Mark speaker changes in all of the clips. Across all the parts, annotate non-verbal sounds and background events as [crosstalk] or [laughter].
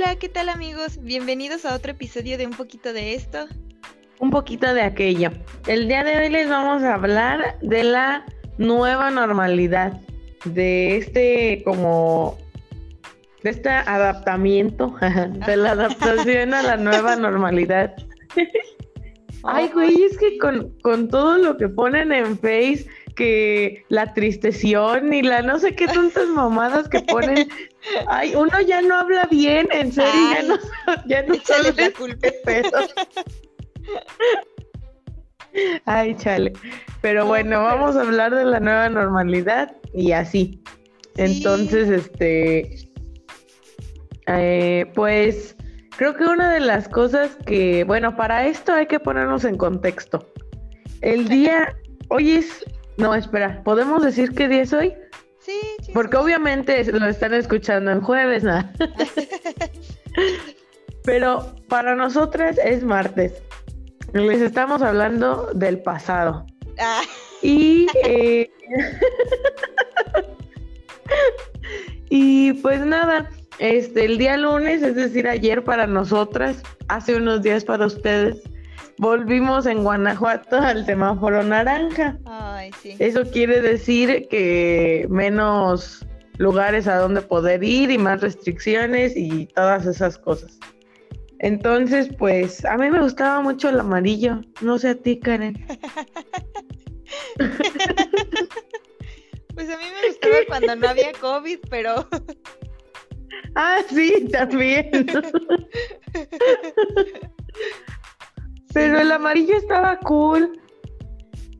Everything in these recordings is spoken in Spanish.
Speaker 1: Hola, ¿qué tal amigos? Bienvenidos a otro episodio de Un poquito de esto.
Speaker 2: Un poquito de aquello. El día de hoy les vamos a hablar de la nueva normalidad, de este como de este adaptamiento, [laughs] de la adaptación a la nueva [laughs] normalidad. [laughs] Ay, güey, es que con, con todo lo que ponen en Face, que la tristeción y la no sé qué tantas mamadas que ponen. Ay, uno ya no habla bien, en serio, ya no, ya no [laughs]
Speaker 1: sabe la culpa.
Speaker 2: Ay, chale. Pero bueno, vamos a hablar de la nueva normalidad y así. Entonces, este, eh, pues creo que una de las cosas que, bueno, para esto hay que ponernos en contexto. El día, hoy es no, espera, ¿podemos decir qué día es hoy?
Speaker 1: Sí, sí.
Speaker 2: Porque obviamente lo están escuchando en jueves, ¿no? [laughs] Pero para nosotras es martes. Les estamos hablando del pasado.
Speaker 1: Ah.
Speaker 2: Y, eh, [laughs] y pues nada, este, el día lunes, es decir, ayer para nosotras, hace unos días para ustedes, volvimos en Guanajuato al semáforo naranja.
Speaker 1: Ay, sí.
Speaker 2: Eso quiere decir que menos lugares a donde poder ir y más restricciones y todas esas cosas. Entonces, pues a mí me gustaba mucho el amarillo, no sé a ti, Karen. [laughs]
Speaker 1: pues a mí me gustaba cuando no había COVID, pero...
Speaker 2: ah, sí, también. [laughs] Pero el amarillo estaba cool.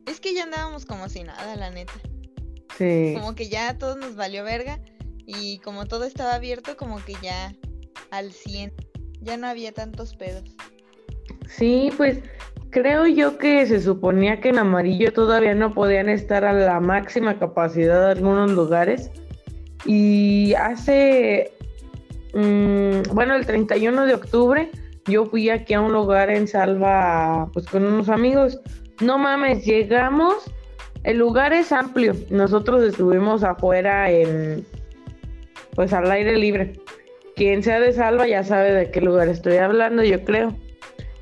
Speaker 1: Es que ya andábamos como si nada, la neta.
Speaker 2: Sí.
Speaker 1: Como que ya todo nos valió verga y como todo estaba abierto, como que ya al 100. Ya no había tantos pedos.
Speaker 2: Sí, pues creo yo que se suponía que en amarillo todavía no podían estar a la máxima capacidad de algunos lugares. Y hace, mm, bueno, el 31 de octubre yo fui aquí a un lugar en Salva, pues con unos amigos. No mames, llegamos, el lugar es amplio. Nosotros estuvimos afuera en, pues al aire libre. Quien sea de Salva ya sabe de qué lugar estoy hablando, yo creo.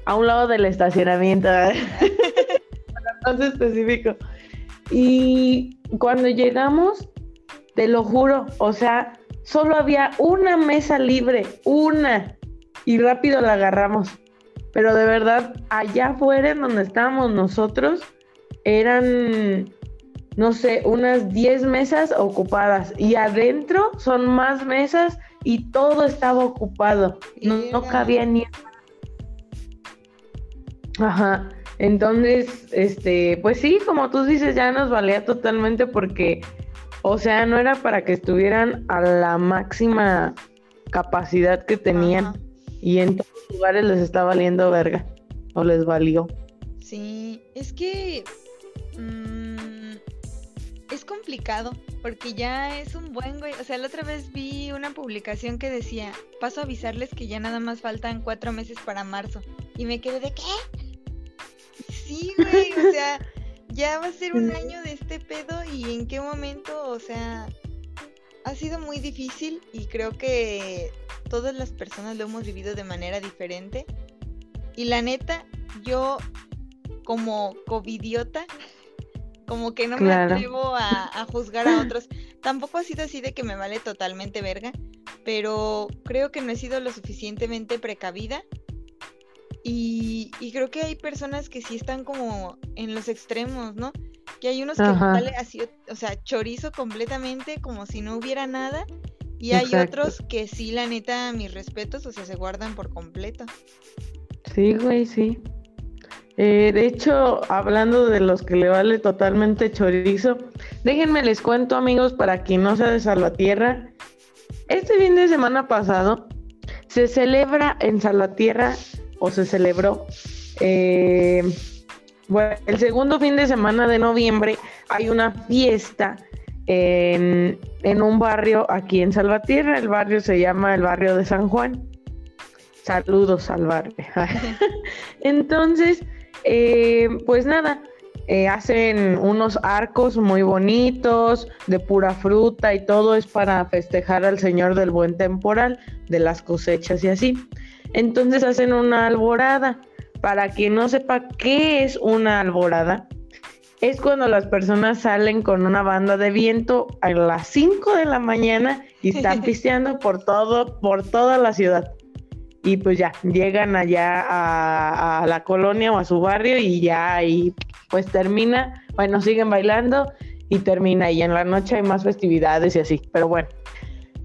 Speaker 2: A un lado del estacionamiento, [laughs] no específico. Y cuando llegamos, te lo juro, o sea, solo había una mesa libre, una y rápido la agarramos. Pero de verdad, allá afuera en donde estábamos nosotros, eran, no sé, unas 10 mesas ocupadas. Y adentro son más mesas y todo estaba ocupado. No, no cabía ni. Ajá. Entonces, este, pues sí, como tú dices, ya nos valía totalmente porque, o sea, no era para que estuvieran a la máxima capacidad que tenían. Y en todos los lugares les está valiendo verga. O les valió.
Speaker 1: Sí, es que mm, es complicado porque ya es un buen güey. O sea, la otra vez vi una publicación que decía, paso a avisarles que ya nada más faltan cuatro meses para marzo. Y me quedé de qué? Sí, güey, o [laughs] sea, ya va a ser un año de este pedo y en qué momento, o sea, ha sido muy difícil y creo que todas las personas lo hemos vivido de manera diferente. Y la neta, yo como covidiota, como que no me atrevo a, juzgar a otros. [laughs] Tampoco ha sido así de que me vale totalmente verga, pero creo que no he sido lo suficientemente precavida. Y, creo que hay personas que sí están como en los extremos, ¿no? Que hay unos que vale así, o sea, chorizo completamente, como si no hubiera nada. Y hay otros que sí, la neta, mis respetos, o sea, se guardan por completo.
Speaker 2: Sí, güey, sí. Eh, de hecho, hablando de los que le vale totalmente chorizo, déjenme les cuento, amigos, para quien no sea de Salvatierra. Este fin de semana pasado se celebra en Salvatierra, o se celebró, eh, bueno, el segundo fin de semana de noviembre hay una fiesta en, un barrio aquí en Salvatierra. El barrio se llama el barrio de San Juan. Saludos al barrio. [laughs] Entonces, eh, pues nada, eh, hacen unos arcos muy bonitos, de pura fruta y todo es para festejar al Señor del buen temporal, de las cosechas y así. Entonces hacen una alborada. Para quien no sepa qué es una alborada, es cuando las personas salen con una banda de viento a las 5 de la mañana y están [laughs] pisteando por todo, por toda la ciudad. Y pues ya, llegan allá a, a la colonia o a su barrio y ya ahí pues termina, bueno, siguen bailando y termina y en la noche hay más festividades y así, pero bueno.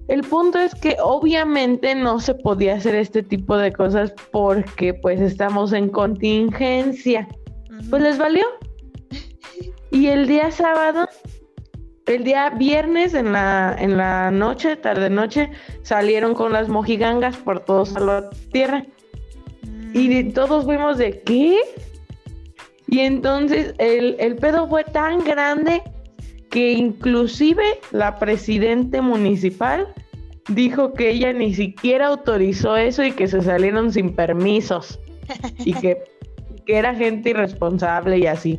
Speaker 2: El punto es que obviamente no se podía hacer este tipo de cosas porque pues estamos en contingencia. Pues les valió. Y el día sábado, el día viernes en la, en la noche, tarde noche, salieron con las mojigangas por todos a la tierra. Y mm. todos fuimos de ¿qué? Y entonces el, el pedo fue tan grande que inclusive la presidente municipal dijo que ella ni siquiera autorizó eso y que se salieron sin permisos [laughs] y que, que era gente irresponsable y así.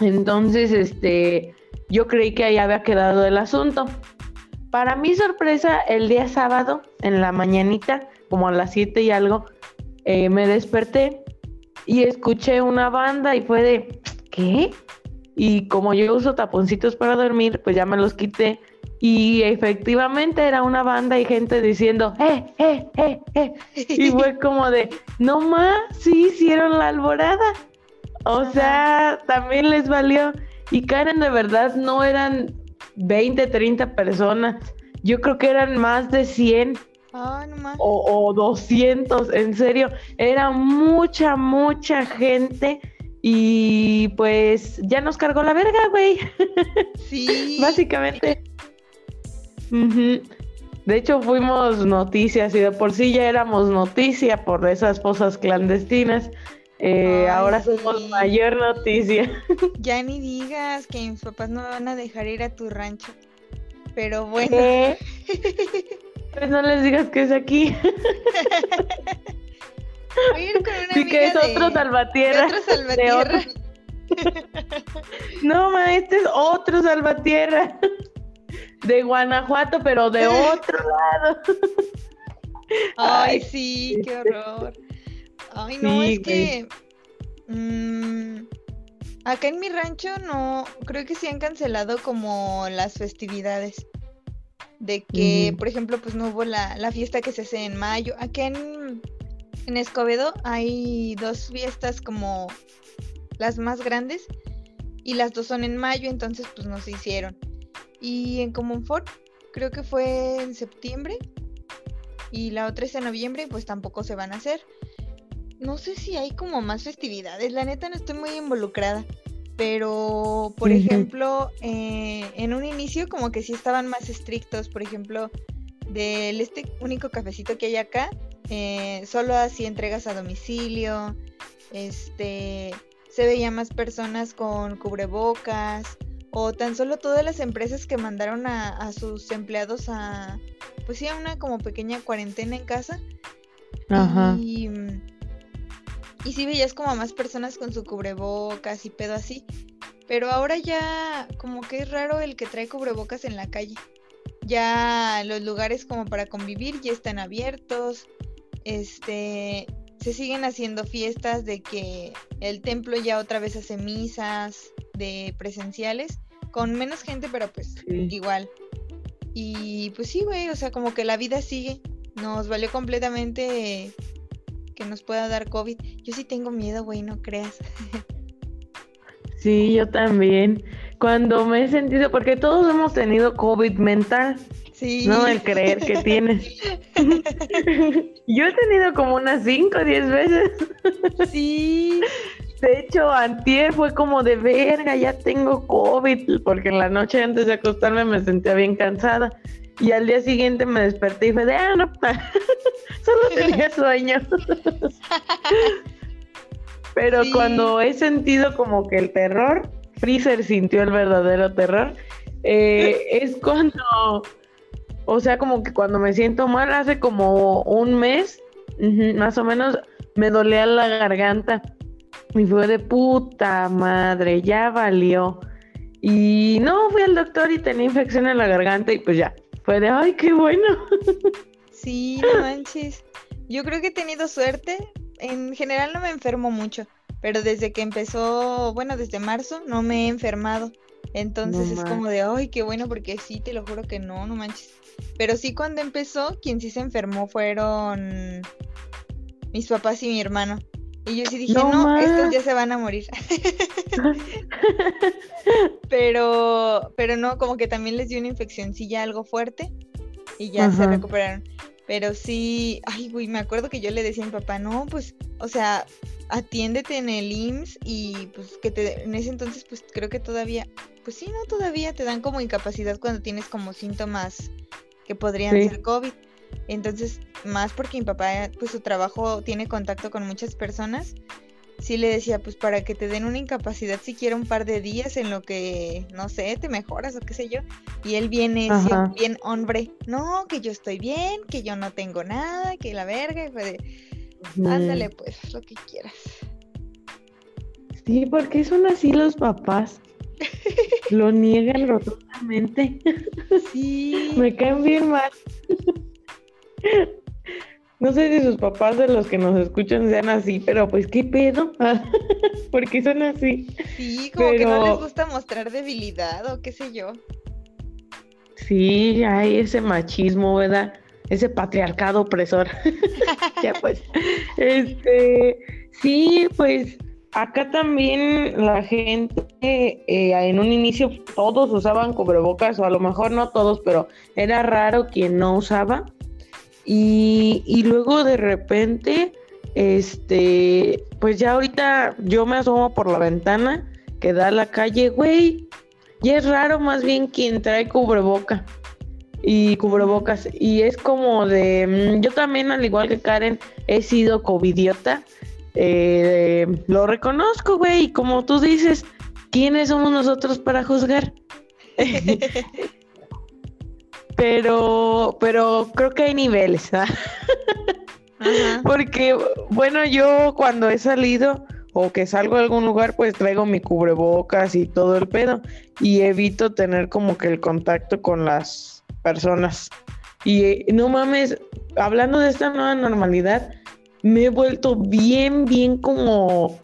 Speaker 2: Entonces, este, yo creí que ahí había quedado el asunto. Para mi sorpresa, el día sábado, en la mañanita, como a las 7 y algo, eh, me desperté y escuché una banda y fue de, ¿qué? Y como yo uso taponcitos para dormir, pues ya me los quité. Y efectivamente era una banda y gente diciendo, ¡eh, eh, eh, eh! Y fue [laughs] como de, no más, sí hicieron la alborada. O sea, también les valió. Y Karen, de verdad, no eran 20, 30 personas. Yo creo que eran más de 100. O, o 200, en serio. Era mucha, mucha gente. Y pues ya nos cargó la verga, güey. Sí. [laughs] Básicamente. De hecho, fuimos noticias y de por sí ya éramos noticia por esas fosas clandestinas. Eh, ahora somos mayor noticia. [laughs]
Speaker 1: Ya ni digas que mis papás no me van a dejar ir a tu rancho. Pero bueno. [laughs]
Speaker 2: Pues no les digas que es aquí. [laughs]
Speaker 1: Voy a ir con una
Speaker 2: sí, que es otro salvatierra.
Speaker 1: otro salvatierra.
Speaker 2: no, ma, este es otro salvatierra. De Guanajuato, pero de otro lado.
Speaker 1: Ay, sí, qué horror. Ay, no, es que. Mm, acá en mi rancho no. Creo que sí han cancelado como las festividades de que, por ejemplo, pues no hubo la, fiesta que se hace en mayo. Aquí en, en Escobedo hay dos fiestas como las más grandes y las dos son en mayo, entonces pues no se hicieron. Y en Comonfort creo que fue en septiembre y la otra es en noviembre, pues tampoco se van a hacer. No sé si hay como más festividades, la neta no estoy muy involucrada pero por ejemplo, eh, en un inicio como que sí estaban más estrictos, por ejemplo, del este único cafecito que hay acá, eh, solo así entregas a domicilio, este, se veía más personas con cubrebocas, o tan solo todas las empresas que mandaron a, a sus empleados a, pues sí, a una como pequeña cuarentena en casa. Ajá. Y y sí veías como a más personas con su cubrebocas y pedo así. Pero ahora ya como que es raro el que trae cubrebocas en la calle. Ya los lugares como para convivir ya están abiertos. Este, se siguen haciendo fiestas de que el templo ya otra vez hace misas de presenciales con menos gente, pero pues igual. Y pues sí, güey, o sea, como que la vida sigue. Nos valió completamente que nos pueda dar COVID. Yo sí tengo miedo, güey, no creas.
Speaker 2: Sí, yo también. Cuando me he sentido, porque todos hemos tenido COVID mental. Sí. No el creer que [laughs] tienes. [laughs] yo he tenido como unas 5 o 10 veces.
Speaker 1: sí. [laughs]
Speaker 2: De hecho, antier fue como de verga, ya tengo COVID, porque en la noche antes de acostarme me sentía bien cansada. Y al día siguiente me desperté y fue de, ah, no, [laughs] solo [laughs] tenía sueño. [laughs] Pero cuando he sentido como que el terror, Freezer sintió el verdadero terror, eh, es cuando, o sea, como que cuando me siento mal, hace como un mes, más o menos, me dolía la garganta. Y fue de puta madre, ya valió. Y no, fui al doctor y tenía infección en la garganta y pues ya, fue de, ay, qué bueno. [laughs]
Speaker 1: Sí, no manches. Yo creo que he tenido suerte. En general no me enfermo mucho, pero desde que empezó, bueno, desde marzo no me he enfermado. Entonces es como de, ay, qué bueno, porque sí, te lo juro que no, no manches. Pero sí cuando empezó, quien sí se enfermó fueron mis papás y mi hermano. Y yo sí dije, no, estos ya se van a morir. [laughs] pero, pero no, como que también les dio una infeccióncilla algo fuerte y ya se recuperaron. Pero sí, ay, güey, me acuerdo que yo le decía a mi papá, no, pues, o sea, atiéndete en el IMSS y pues que te, en ese entonces, pues creo que todavía, pues sí, no, todavía te dan como incapacidad cuando tienes como síntomas que podrían ser COVID. Entonces, más porque mi papá, pues su trabajo tiene contacto con muchas personas, sí le decía, pues para que te den una incapacidad siquiera un par de días en lo que, no sé, te mejoras o qué sé yo. Y él viene bien hombre, no, que yo estoy bien, que yo no tengo nada, que la verga, y fue de, ándale pues, lo que quieras.
Speaker 2: Sí, porque son así los papás. [laughs] Lo niegan rotundamente. Sí. [laughs] Me caen bien mal. [laughs] No sé si sus papás de los que nos escuchan sean así, pero pues qué pedo. [laughs] porque son así?
Speaker 1: Sí, como que no les gusta mostrar debilidad o qué sé yo.
Speaker 2: Sí, hay ese machismo, ¿verdad? Ese patriarcado opresor. [laughs] ya pues. Este, sí, pues acá también la gente eh, en un inicio todos usaban cubrebocas, o a lo mejor no todos, pero era raro quien no usaba. Y, luego de repente, este, pues ya ahorita yo me asomo por la ventana que da a la calle, güey. Y es raro más bien quien trae cubreboca y cubrebocas. Y es como de, mm, yo también, al igual que Karen, he sido covidiota. Eh, lo reconozco, güey. Y como tú dices, ¿quiénes somos nosotros para juzgar? [laughs] pero, pero creo que hay niveles, ¿ah? [laughs] Porque, bueno, yo cuando he salido o que salgo a algún lugar, pues traigo mi cubrebocas y todo el pedo y evito tener como que el contacto con las personas. Y no mames, hablando de esta nueva normalidad, me he vuelto bien, bien como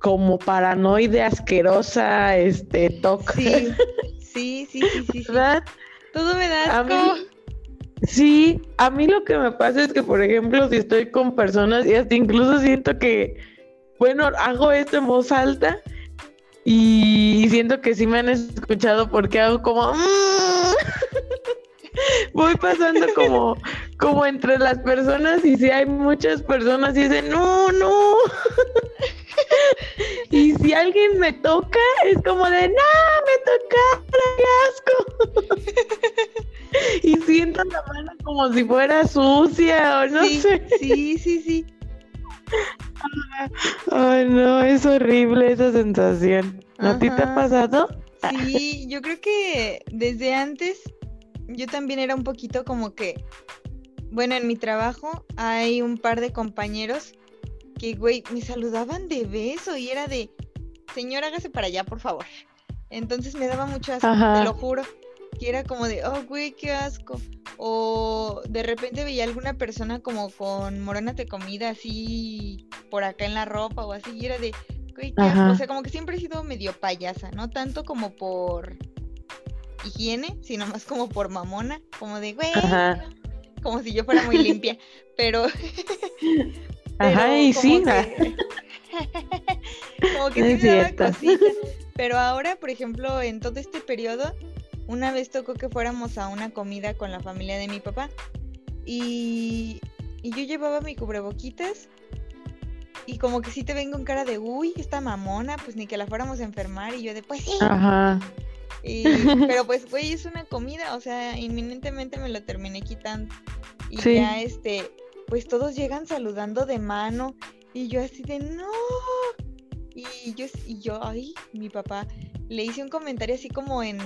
Speaker 2: como paranoide asquerosa, este.
Speaker 1: Sí, [laughs] sí, sí, sí, sí. ¿Verdad? Todo me da asco.
Speaker 2: sí, a mí lo que me pasa es que, por ejemplo, si estoy con personas y hasta incluso siento que, bueno, hago esto en voz alta y siento que sí me han escuchado porque hago como... Mm". [laughs] Voy pasando como, como entre las personas y si hay muchas personas y dicen, no, no. Y si alguien me toca, es como de, no, me toca, qué asco. [laughs] y siento la mano como si fuera sucia o no sé.
Speaker 1: Sí, sí, sí. [laughs]
Speaker 2: Ay, no, es horrible esa sensación. ¿A ti te ha pasado?
Speaker 1: Sí, yo creo que desde antes yo también era un poquito como que, bueno, en mi trabajo hay un par de compañeros que, güey, me saludaban de beso y era de, señor, hágase para allá, por favor. Entonces me daba mucho asco, te lo juro. Que era como de, oh, güey, qué asco. O de repente veía alguna persona como con morona de comida así por acá en la ropa o así, y era de, güey, qué asco. O sea, como que siempre he sido medio payasa, no tanto como por higiene, sino más como por mamona, como de, güey, como si yo fuera muy limpia, pero... [laughs] [laughs]
Speaker 2: Ajá, y sí. [laughs]
Speaker 1: como que sí me daba cosita. Pero ahora, por ejemplo, en todo este periodo, una vez tocó que fuéramos a una comida con la familia de mi papá. Y, y yo llevaba mi cubreboquitas. Y como que sí te vengo en cara de, uy, esta mamona, pues ni que la fuéramos a enfermar. Y yo de, pues sí. Ajá. pero pues, güey, es una comida, o sea, inminentemente me lo terminé quitando. Y ya, este, pues todos llegan saludando de mano y yo así de no. Y yo, y yo, ay, mi papá, le hice un comentario así como en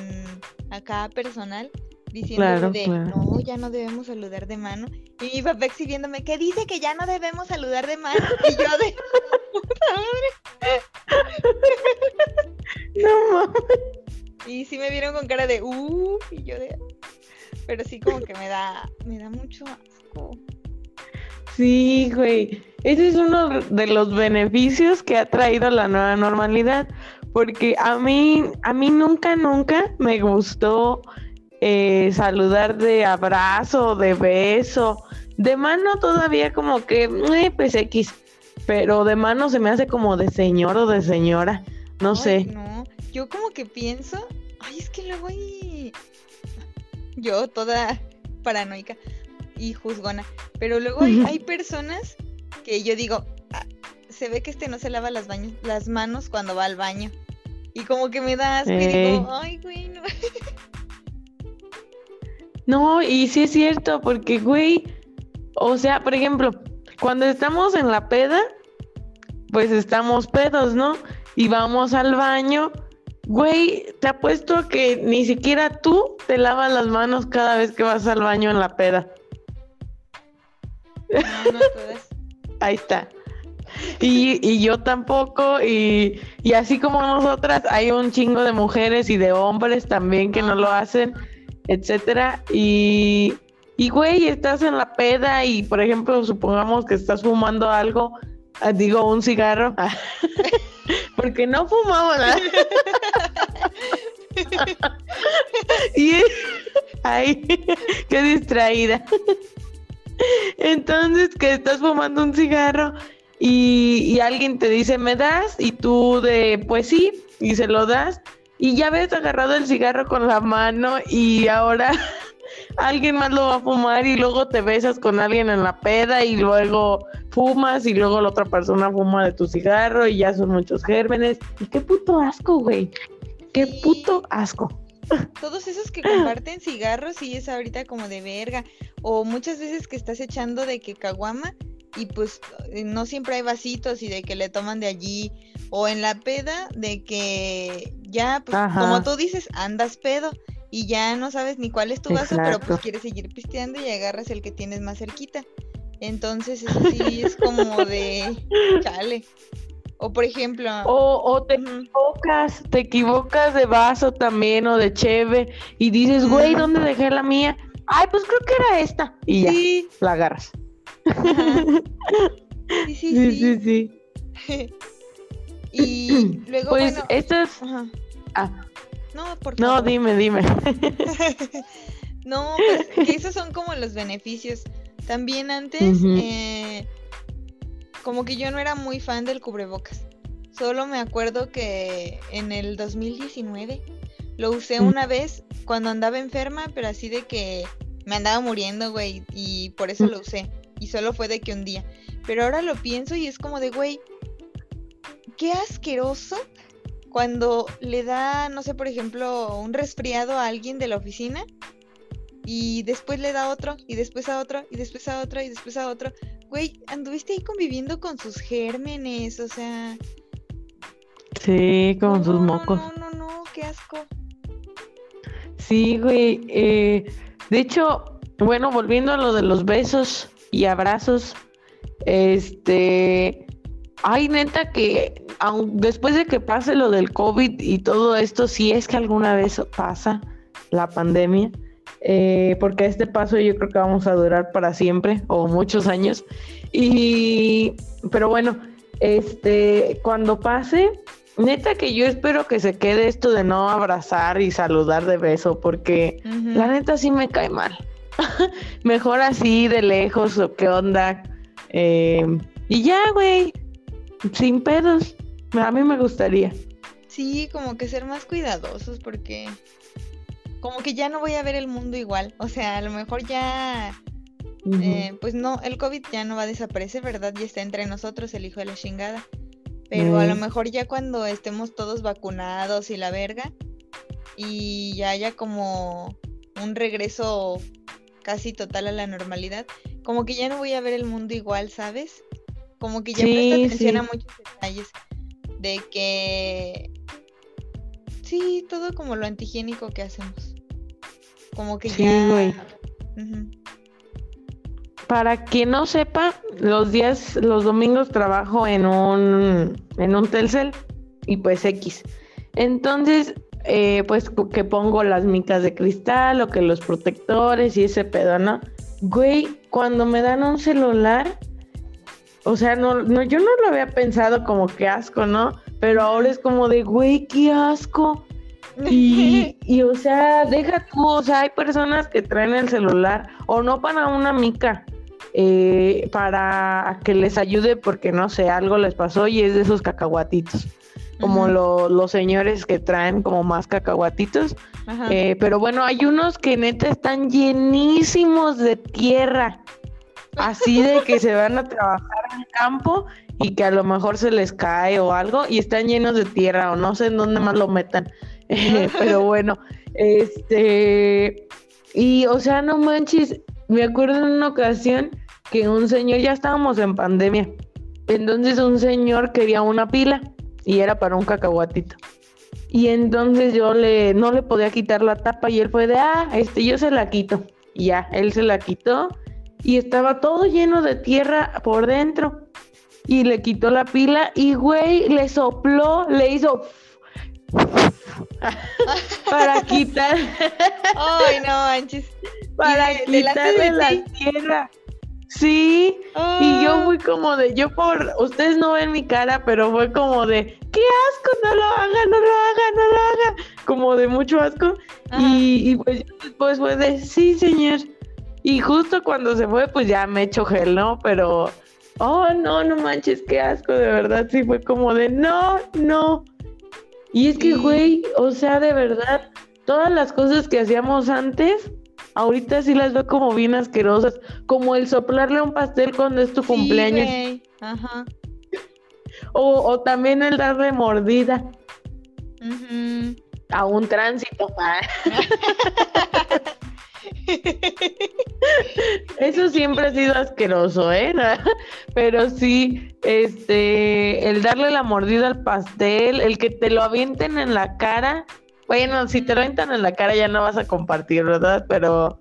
Speaker 1: acá personal, diciendo de no, ya no debemos saludar de mano. Y mi papá exhibiéndome que dice que ya no debemos saludar de mano. Y yo de. [laughs]
Speaker 2: No mames.
Speaker 1: Y sí me vieron con cara de uh, y yo de. Pero sí, como que me da, me da mucho asco.
Speaker 2: Sí, güey. Ese es uno de los beneficios que ha traído la nueva normalidad. Porque a mí, a mí nunca, nunca me gustó eh, saludar de abrazo, de beso. De mano todavía como que, eh, pues X. Pero de mano se me hace como de señor o de señora. No
Speaker 1: Ay,
Speaker 2: sé.
Speaker 1: No, yo como que pienso, ay, es que luego hay. Yo toda paranoica y juzgona. Pero luego hay, hay personas que yo digo, "Ah, se ve que este no se lava las, baños, las manos cuando va al baño. Y como que me da asco y digo, ay, güey, no. [laughs]
Speaker 2: No, y sí es cierto, porque, güey, o sea, por ejemplo, cuando estamos en la peda, pues estamos pedos, ¿no? Y vamos al baño, güey, te apuesto que ni siquiera tú te lavas las manos cada vez que vas al baño en la peda.
Speaker 1: No, no todas.
Speaker 2: Ahí está. Y, y yo tampoco, y, y así como nosotras, hay un chingo de mujeres y de hombres también que no lo hacen, etcétera. Y, y güey, estás en la peda y, por ejemplo, supongamos que estás fumando algo, ah, digo, un cigarro, [laughs] porque no fumamos nada. [laughs] [laughs] y ay, qué distraída. [laughs] Entonces, que estás fumando un cigarro y, alguien te dice, ¿me das? Y tú de, pues sí, y se lo das. Y ya ves agarrado el cigarro con la mano y ahora [laughs] alguien más lo va a fumar y luego te besas con alguien en la peda y luego fumas y luego la otra persona fuma de tu cigarro y ya son muchos gérmenes. Y qué puto asco, güey. Qué puto asco. [laughs]
Speaker 1: Todos esos que comparten cigarros sí es ahorita como de verga. O muchas veces que estás echando de que caguama y pues eh, no siempre hay vasitos y de que le toman de allí. O en la peda de que ya, pues
Speaker 2: Ajá.
Speaker 1: como tú dices, andas pedo y ya no sabes ni cuál es tu vaso, pero pues quieres seguir pisteando y agarras el que tienes más cerquita. Entonces eso sí es como de [laughs] chale. O por ejemplo,
Speaker 2: O, o te equivocas, te equivocas de vaso también o de cheve y dices, güey. ¿dónde dejé la mía? Ay, pues creo que era esta. Y ya, la agarras. [laughs]
Speaker 1: sí, sí,
Speaker 2: Sí, sí,
Speaker 1: sí.
Speaker 2: sí. [laughs]
Speaker 1: Y luego,
Speaker 2: Pues
Speaker 1: bueno,
Speaker 2: estas...
Speaker 1: ajá.
Speaker 2: Ah,
Speaker 1: No, por
Speaker 2: no, dime, dime. [laughs]
Speaker 1: No, pues que esos son como los beneficios. También antes, eh, como que yo no era muy fan del cubrebocas. Solo me acuerdo que en el 2019 lo usé una vez cuando andaba enferma, pero así de que me andaba muriendo, güey, y por eso lo usé. Y solo fue de que un día. Pero ahora lo pienso y es como de, güey, qué asqueroso cuando le da, no sé, por ejemplo, un resfriado a alguien de la oficina y después le da otro y después a otro y después a otro y después a otro. Güey, anduviste ahí conviviendo con sus gérmenes, o sea...
Speaker 2: Sí, con
Speaker 1: no,
Speaker 2: sus mocos.
Speaker 1: No, no, no, qué asco.
Speaker 2: Sí, güey. eh, de hecho, bueno, volviendo a lo de los besos y abrazos, este, ay, neta que aun después de que pase lo del COVID y todo esto, si es que alguna vez pasa la pandemia, eh, porque este paso yo creo que vamos a durar para siempre o muchos años. Y, pero bueno, este, cuando pase, neta que yo espero que se quede esto de no abrazar y saludar de beso, porque la neta sí me cae mal. [laughs] Mejor así, de lejos, o qué onda. Eh, y ya, güey, sin pedos. A mí me gustaría.
Speaker 1: Sí, como que ser más cuidadosos porque como que ya no voy a ver el mundo igual. O sea, a lo mejor ya, eh, pues no, el COVID ya no va a desaparecer, ¿verdad? Ya está entre nosotros el hijo de la chingada. Pero a lo
Speaker 2: Mm.
Speaker 1: mejor ya cuando estemos todos vacunados y la verga y ya haya como un regreso casi total a la normalidad, como que ya no voy a ver el mundo igual, ¿sabes? Como que ya
Speaker 2: Sí,
Speaker 1: presto atención a muchos detalles de que sí, todo como lo antihigiénico que hacemos. Como que
Speaker 2: Sí,
Speaker 1: ya
Speaker 2: güey. Para quien no sepa, los días, los domingos trabajo en un, en un Telcel y pues X. Entonces, eh, pues que pongo las micas de cristal o que los protectores y ese pedo, ¿no? Güey, cuando me dan un celular, o sea, no, no, yo no lo había pensado como que asco, ¿no? Pero ahora es como de, güey, qué asco. Y, [laughs] y, o sea, deja tú, o sea, hay personas que traen el celular o no para una mica, eh, para que les ayude porque no sé, algo les pasó y es de esos cacahuatitos, como los señores que traen como más cacahuatitos. Eh, pero bueno, hay unos que neta están llenísimos de tierra, así de que se van a trabajar en campo y que a lo mejor se les cae o algo y están llenos de tierra o no sé en dónde más lo metan. [laughs] pero bueno, este, y o sea, no manches, me acuerdo en una ocasión que un señor, ya estábamos en pandemia, entonces un señor quería una pila y era para un cacahuatito. Y entonces yo le, no le podía quitar la tapa y él fue de, ah, este, yo se la quito. Y ya, él se la quitó y estaba todo lleno de tierra por dentro. Y le quitó la pila y, güey, le sopló, le hizo [laughs] para quitar.
Speaker 1: Ay, no manches.
Speaker 2: Para quitarle la tierra. Sí, y yo ah. fui como de, yo por, ustedes no ven mi cara, pero fue como de, qué asco, no lo haga, no lo haga, no lo haga, como de mucho asco. Y, y, pues después fue de, sí, señor. Y justo cuando se fue, pues ya me echo gel, ¿no? Pero, oh, no, no manches, qué asco, de verdad, sí fue como de, no, no. Y es que, güey, o sea, de verdad, todas las cosas que hacíamos antes, ahorita sí las veo como bien asquerosas, como el soplarle un pastel cuando es tu cumpleaños. Ajá. O, también el darle mordida a un tránsito. [laughs] [laughs] Eso siempre ha sido asqueroso, ¿eh? [laughs] Pero sí, este, el darle la mordida al pastel, el que te lo avienten en la cara. Bueno, si te lo avientan en la cara ya no vas a compartir, ¿verdad? Pero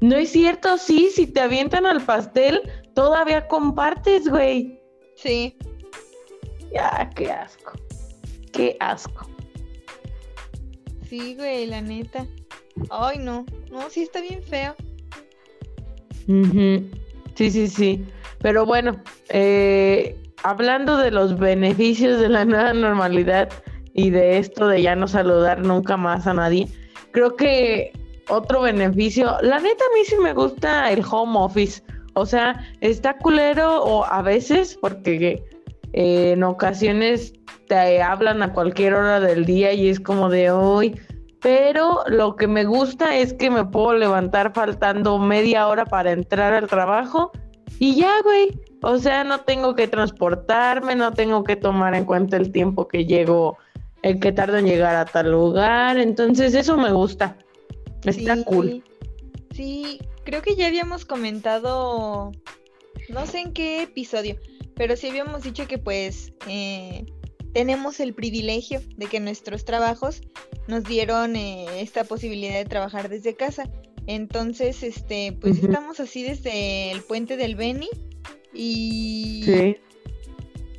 Speaker 2: no es cierto, sí, si te avientan al pastel, todavía compartes, güey.
Speaker 1: Sí.
Speaker 2: Ya, qué asco. Qué asco.
Speaker 1: Sí, güey, la neta. Ay, no. No, sí está bien feo.
Speaker 2: Sí, sí, sí. Pero bueno, eh, hablando de los beneficios de la nueva normalidad y de esto de ya no saludar nunca más a nadie, creo que otro beneficio, la neta a mí sí me gusta el home office. O sea, está culero o a veces, porque eh, en ocasiones te hablan a cualquier hora del día y es como de hoy pero lo que me gusta es que me puedo levantar faltando media hora para entrar al trabajo y ya, güey. O sea, no tengo que transportarme, no tengo que tomar en cuenta el tiempo que llego, el que tardo en llegar a tal lugar. Entonces, eso me gusta. Está cool.
Speaker 1: Sí, creo que ya habíamos comentado, no sé en qué episodio, pero sí habíamos dicho que pues eh, tenemos el privilegio de que nuestros trabajos nos dieron eh, esta posibilidad de trabajar desde casa. Entonces, este, pues estamos así desde el puente del Beni y sí.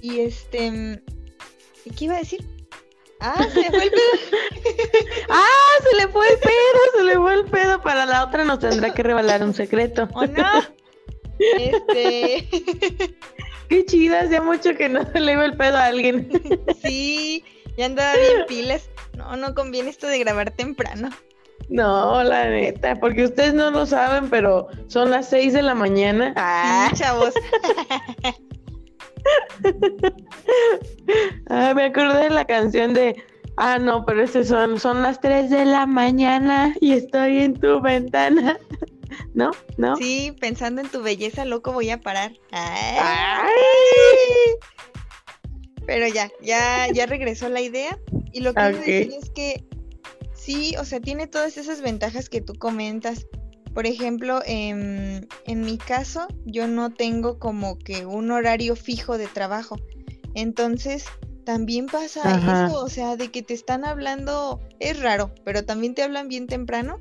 Speaker 1: y este, ¿qué iba a decir? Ah, se le fue el pedo. [laughs]
Speaker 2: ah, se le fue el pedo, se le fue el pedo. Para la otra nos tendrá que revelar un secreto.
Speaker 1: ¿O no? [laughs] Este. [laughs]
Speaker 2: Qué chida, hacía mucho que no se [laughs] le iba el pedo a alguien. [laughs]
Speaker 1: sí, ya andaba bien pilas. No, no conviene esto de grabar temprano.
Speaker 2: No, la neta, porque ustedes no lo saben, pero son las 6 de la mañana.
Speaker 1: Ah, chavos. [laughs]
Speaker 2: ah, me acordé de la canción de Ah, no, pero ese son, son las 3 de la mañana y estoy en tu ventana. ¿No? ¿No?
Speaker 1: Sí, pensando en tu belleza, loco, voy a parar. Pero ya, ya, ya regresó la idea. Y lo que quiero decir es que sí, o sea, tiene todas esas ventajas que tú comentas. Por ejemplo, en, en mi caso, yo no tengo como que un horario fijo de trabajo. Entonces, también pasa eso, o sea, de que te están hablando, es raro, pero también te hablan bien temprano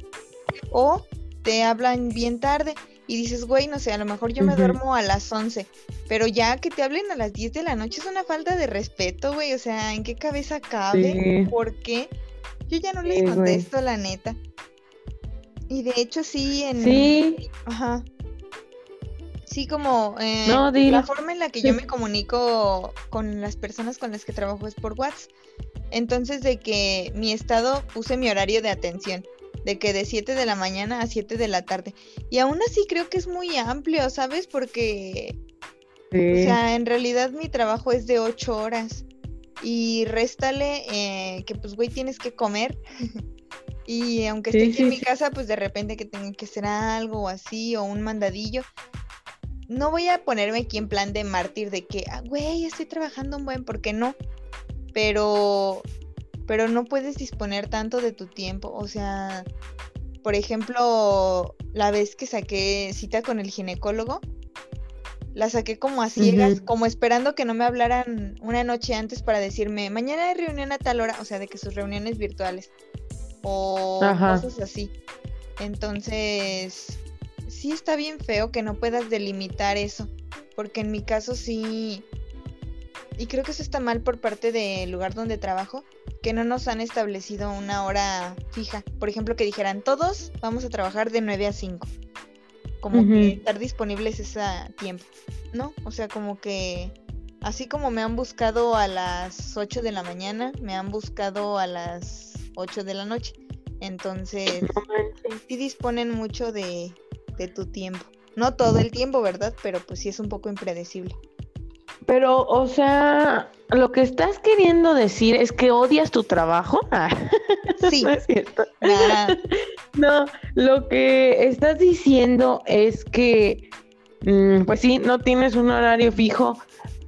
Speaker 1: o te hablan bien tarde. y dices, güey, no sé, a lo mejor yo me duermo a las 11, pero ya que te hablen a las 10 de la noche es una falta de respeto, güey, o sea, ¿en qué cabeza cabe? ¿Por qué? Yo ya no les contesto, la neta. Y de hecho sí, en...
Speaker 2: Sí.
Speaker 1: Ajá. Sí, como eh, la forma en la que yo me comunico con las personas con las que trabajo es por WhatsApp. Entonces, de que mi estado puse mi horario de atención de que de 7 de la mañana a 7 de la tarde. Y aún así creo que es muy amplio, ¿sabes? Porque, o sea, en realidad mi trabajo es de 8 horas. Y réstale eh, que pues, güey, tienes que comer. [laughs] y aunque esté aquí en mi casa, pues de repente que tenga que hacer algo o así, o un mandadillo. No voy a ponerme aquí en plan de mártir de que, ah, güey, estoy trabajando un buen, porque no. Pero pero no puedes disponer tanto de tu tiempo. O sea, por ejemplo, la vez que saqué cita con el ginecólogo, la saqué como a ciegas, como esperando que no me hablaran una noche antes para decirme, mañana hay reunión a tal hora, o sea, de que sus reuniones virtuales o cosas así. Entonces, sí está bien feo que no puedas delimitar eso, porque en mi caso sí, y creo que eso está mal por parte del lugar donde trabajo, que no nos han establecido una hora fija. Por ejemplo, que dijeran, todos vamos a trabajar de 9 a 5. Como que estar disponibles ese tiempo, ¿no? O sea, como que así como me han buscado a las 8 de la mañana, me han buscado a las 8 de la noche. Entonces, sí disponen mucho de, de tu tiempo. No todo el tiempo, ¿verdad? Pero pues sí es un poco impredecible.
Speaker 2: Pero, o sea, lo que estás queriendo decir es que odias tu trabajo. [laughs] Ah,
Speaker 1: sí.
Speaker 2: no es cierto. [laughs] No, lo que estás diciendo es que, mm, pues sí, no tienes un horario fijo,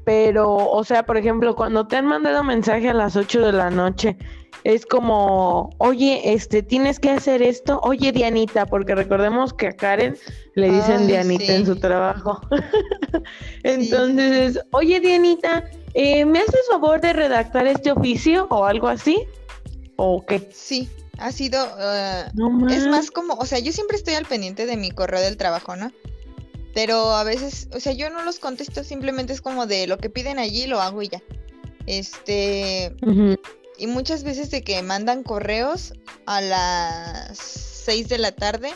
Speaker 2: pero, o sea, por ejemplo, cuando te han mandado mensaje a las 8 de la noche, es como, oye, este, tienes que hacer esto, oye, Dianita, porque recordemos que a Karen le dicen Dianita en su trabajo. [laughs] Entonces, oye, Dianita, eh, ¿me haces favor de redactar este oficio o algo así? ¿O qué?
Speaker 1: Sí, ha sido, uh, es más como, o sea, yo siempre estoy al pendiente de mi correo del trabajo, ¿no? Pero a veces, o sea, yo no los contesto, simplemente es como de lo que piden allí, lo hago y ya. Este, y muchas veces de que mandan correos a las 6 de la tarde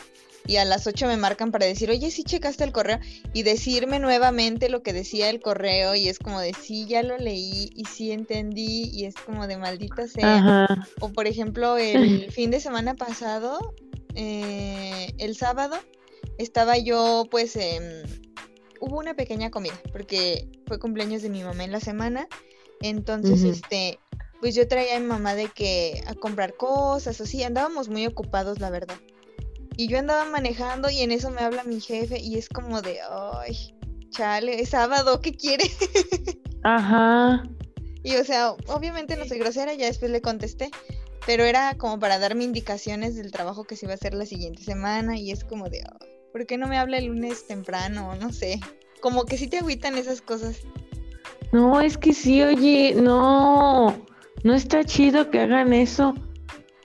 Speaker 1: y a las 8 me marcan para decir, oye, sí checaste el correo y decirme nuevamente lo que decía el correo y es como de, sí, ya lo leí y sí entendí y es como de maldita sea. O por ejemplo, el [laughs] fin de semana pasado, eh, el sábado, estaba yo pues, hubo una pequeña comida porque fue cumpleaños de mi mamá en la semana. Entonces, este, pues yo traía a mi mamá de que a comprar cosas, así, andábamos muy ocupados, la verdad. Y yo andaba manejando y en eso me habla mi jefe y es como de, ay, chale, es sábado, ¿qué quiere? [laughs]
Speaker 2: Ajá.
Speaker 1: Y o sea, obviamente no soy grosera, ya después le contesté, pero era como para darme indicaciones del trabajo que se iba a hacer la siguiente semana y es como de, ay, ¿por qué no me habla el lunes temprano? No sé, como que sí te agüitan esas cosas.
Speaker 2: No, es que sí, oye, no, no está chido que hagan eso.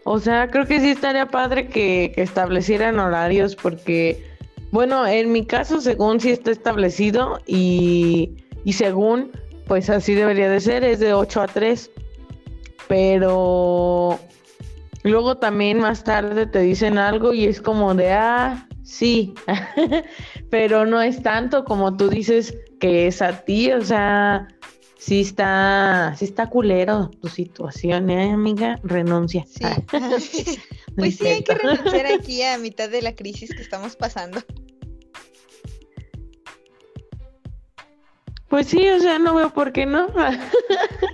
Speaker 2: O sea, creo que sí estaría padre que, establecieran horarios porque, bueno, en mi caso, según sí está establecido y, y según, pues así debería de ser, es de 8 a 3. Pero luego también más tarde te dicen algo y es como de, ah, sí, [laughs] pero no es tanto como tú dices que es a ti, o sea, sí está, sí está culero tu situación, ¿eh, amiga? Renuncia.
Speaker 1: Sí. [laughs] pues sí, hay que renunciar [laughs] aquí a mitad de la crisis que estamos pasando.
Speaker 2: Pues sí, o sea, no veo por qué no.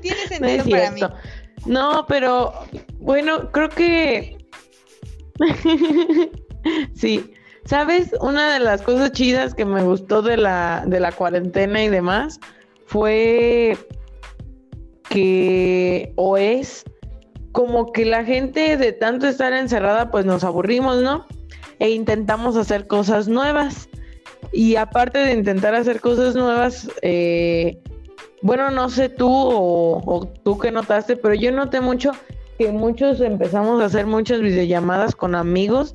Speaker 1: Tiene [laughs] sentido para mí.
Speaker 2: No, pero bueno, creo que sí. ¿Sabes? Una de las cosas chidas que me gustó de la, de la cuarentena y demás fue que, o es, como que la gente de tanto estar encerrada, pues nos aburrimos, ¿no? E intentamos hacer cosas nuevas. Y aparte de intentar hacer cosas nuevas, eh, bueno, no sé tú o, tú que notaste, pero yo noté mucho que muchos empezamos a hacer muchas videollamadas con amigos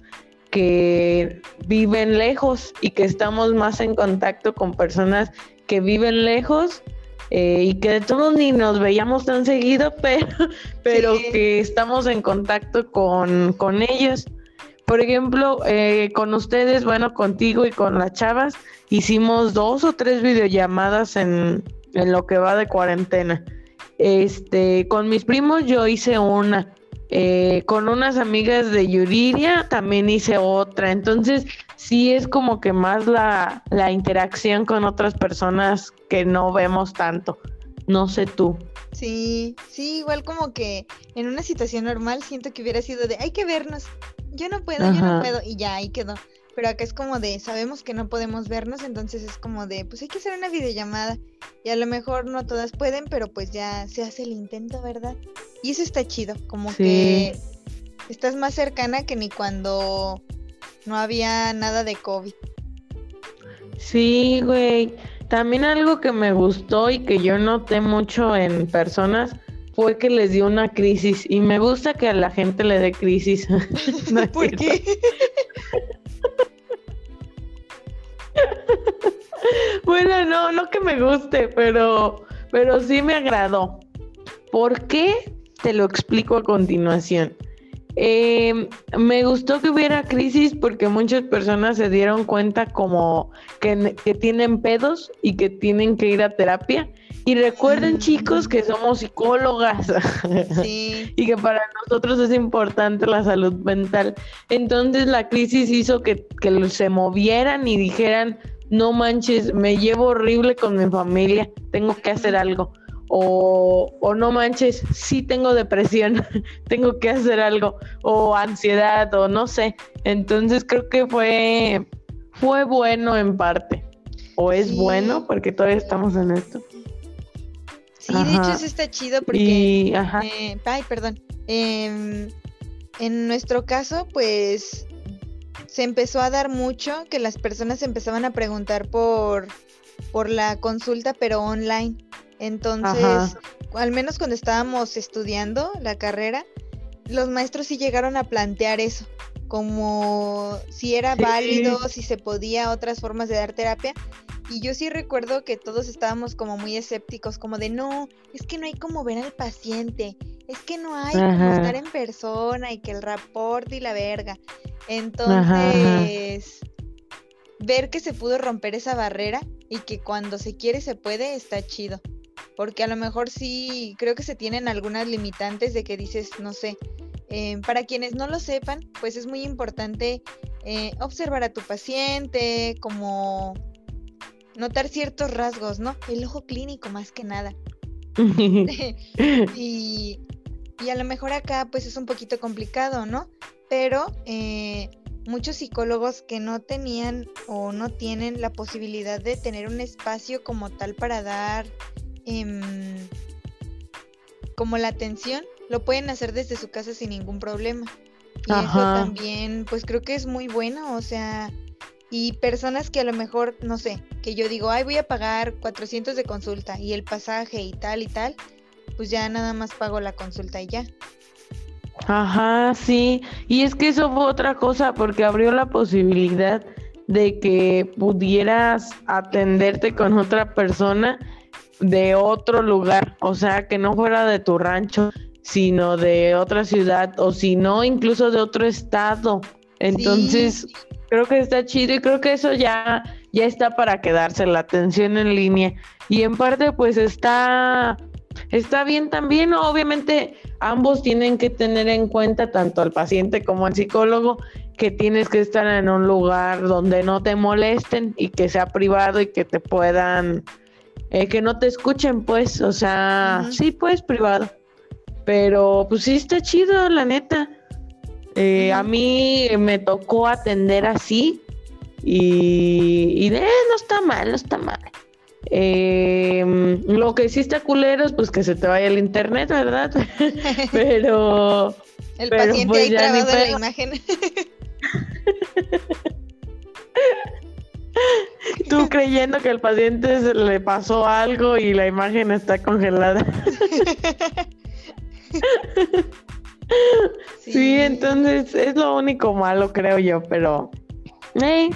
Speaker 2: que viven lejos y que estamos más en contacto con personas que viven lejos eh, y que de todos ni nos veíamos tan seguido, [laughs] pero, pero que estamos en contacto con, con ellos. Por ejemplo, eh, con ustedes, bueno, contigo y con las chavas, hicimos dos o tres videollamadas en, en lo que va de cuarentena. Este, con mis primos yo hice una. Eh, con unas amigas de Yuriria también hice otra. Entonces, sí es como que más la, la interacción con otras personas que no vemos tanto. No sé tú.
Speaker 1: Sí, sí, igual como que en una situación normal siento que hubiera sido de hay que vernos. Yo no puedo, yo no puedo. Y ya ahí quedó. Pero acá es como de sabemos que no podemos vernos, entonces es como de pues hay que hacer una videollamada. Y a lo mejor no todas pueden, pero pues ya se hace el intento, ¿verdad? Y eso está chido, como que estás más cercana que ni cuando no había nada de COVID.
Speaker 2: Sí, güey. También algo que me gustó y que yo noté mucho en personas fue que les dio una crisis y me gusta que a la gente le dé crisis. [laughs] [laughs]
Speaker 1: ¿Por qué? [laughs]
Speaker 2: bueno, no, no que me guste, pero, pero sí me agradó. ¿Por qué? Te lo explico a continuación. Eh, me gustó que hubiera crisis porque muchas personas se dieron cuenta como que, que, tienen pedos y que tienen que ir a terapia. Y recuerden chicos que somos psicólogas sí. [laughs] y que para nosotros es importante la salud mental. Entonces la crisis hizo que, que se movieran y dijeran, no manches, me llevo horrible con mi familia, tengo que hacer algo o, no manches, sí tengo depresión, [laughs] tengo que hacer algo, o ansiedad, o no sé. Entonces creo que fue, fue bueno en parte, o es bueno, porque todavía estamos en esto.
Speaker 1: Sí, de hecho eso está chido porque... Eh, ay, perdón. Em, en nuestro caso, pues se empezó a dar mucho que las personas empezaban a preguntar por, por la consulta, pero online. Entonces, al menos cuando estábamos estudiando la carrera, los maestros sí llegaron a plantear eso, como si era válido, si se podía otras formas de dar terapia. Y yo sí recuerdo que todos estábamos como muy escépticos, como de no, es que no hay como ver al paciente, es que no hay como estar en persona y que el reporte y la verga. Entonces, ver que se pudo romper esa barrera y que cuando se quiere se puede, está chido porque a lo mejor sí creo que se tienen algunas limitantes de que dices, no sé, eh, para quienes no lo sepan, pues es muy importante eh, observar a tu paciente, como notar ciertos rasgos, ¿no? El ojo clínico más que nada. [laughs] [laughs] y, y, a lo mejor acá pues es un poquito complicado, ¿no? Pero eh, muchos psicólogos que no tenían o no tienen la posibilidad de tener un espacio como tal para dar Em, como la atención, lo pueden hacer desde su casa sin ningún problema. Y eso también, pues creo que es muy bueno, o sea, y personas que a lo mejor, no sé, que yo digo, ay, voy a pagar 400 de consulta y el pasaje y tal y tal, pues ya nada más pago la consulta y ya.
Speaker 2: Ajá, sí. Y es que eso fue otra cosa porque abrió la posibilidad de que pudieras atenderte con otra persona de otro lugar, o sea, que no fuera de tu rancho, sino de otra ciudad o si no, incluso de otro estado. Entonces, creo que está chido y creo que eso ya ya está para quedarse la atención en línea. Y en parte pues está está bien también, obviamente ambos tienen que tener en cuenta tanto al paciente como al psicólogo que tienes que estar en un lugar donde no te molesten y que sea privado y que te puedan eh, que no te escuchen, pues, o sea, sí, pues, privado. Pero, pues sí, está chido, la neta. Eh, a mí me tocó atender así y, y eh, no está mal, no está mal. Em, lo que sí está culero es pues que se te vaya el internet, ¿verdad? [laughs] pero...
Speaker 1: El paciente pues, ahí en la imagen. [laughs]
Speaker 2: Tú [laughs] creyendo que al paciente se le pasó algo y la imagen está congelada. [laughs] Sí, entonces es lo único malo, creo yo, pero... Eh,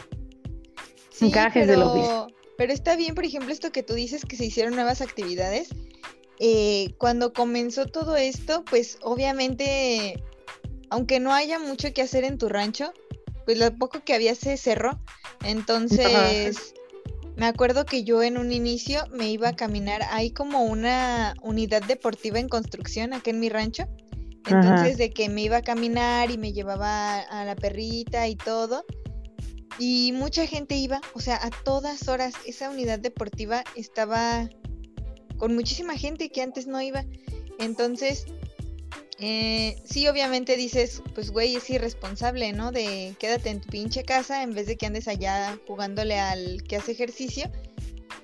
Speaker 2: encajes
Speaker 1: pero,
Speaker 2: del oficio.
Speaker 1: Pero está bien, por ejemplo, esto que tú dices que se hicieron nuevas actividades. Eh, cuando comenzó todo esto, pues obviamente, aunque no haya mucho que hacer en tu rancho, pues lo poco que había se cerró. Entonces, me acuerdo que yo en un inicio me iba a caminar. Hay como una unidad deportiva en construcción acá en mi rancho. Entonces, de que me iba a caminar y me llevaba a la perrita y todo. Y mucha gente iba, o sea, a todas horas. Esa unidad deportiva estaba con muchísima gente que antes no iba. Entonces, eh, sí, obviamente dices, pues güey, es irresponsable, ¿no? De quédate en tu pinche casa en vez de que andes allá jugándole al que hace ejercicio.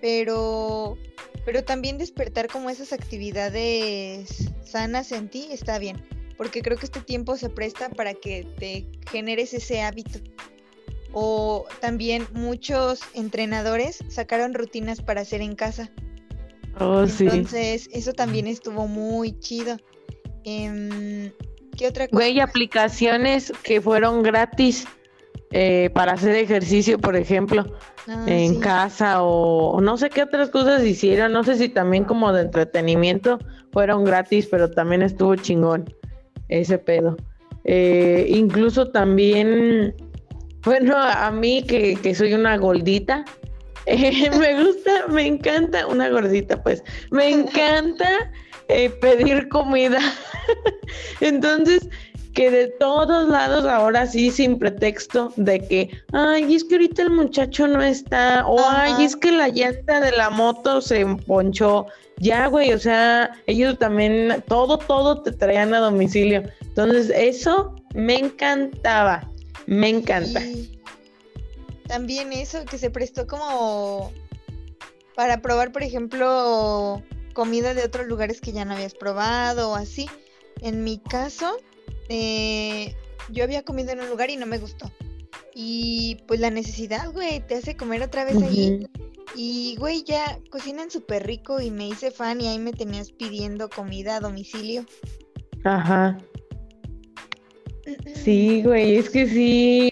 Speaker 1: Pero, pero también despertar como esas actividades sanas en ti está bien. Porque creo que este tiempo se presta para que te generes ese hábito. O también muchos entrenadores sacaron rutinas para hacer en casa.
Speaker 2: Oh,
Speaker 1: Entonces, eso también estuvo muy chido. Em, ¿Qué otra cosa?
Speaker 2: Güey, aplicaciones que fueron gratis eh, para hacer ejercicio, por ejemplo,
Speaker 1: Ah,
Speaker 2: en
Speaker 1: sí.
Speaker 2: casa o no sé qué otras cosas hicieron. No sé si también como de entretenimiento fueron gratis, pero también estuvo chingón ese pedo. Eh, incluso también, bueno, a mí que, que soy una gordita, [laughs] eh, me gusta, me encanta, una gordita pues, me [laughs] encanta eh, pedir comida. Entonces, que de todos lados ahora sí sin pretexto de que, ay, es que ahorita el muchacho no está, o
Speaker 1: Ajá.
Speaker 2: ay, es que la llanta de la moto se ponchó. Ya, güey, o sea, ellos también, todo, todo te traían a domicilio. Entonces, eso me encantaba, me encanta.
Speaker 1: Y también eso que se prestó como para probar, por ejemplo, comida de otros lugares que ya no habías probado o así. En mi caso, eh, yo había comido en un lugar y no me gustó. Y pues la necesidad, güey, te hace comer otra vez ahí.
Speaker 2: Ujú.
Speaker 1: Y, güey, ya cocinan súper rico y me hice fan y ahí me tenías pidiendo comida a domicilio.
Speaker 2: Ajá. [clears throat] Sí, güey, es que sí.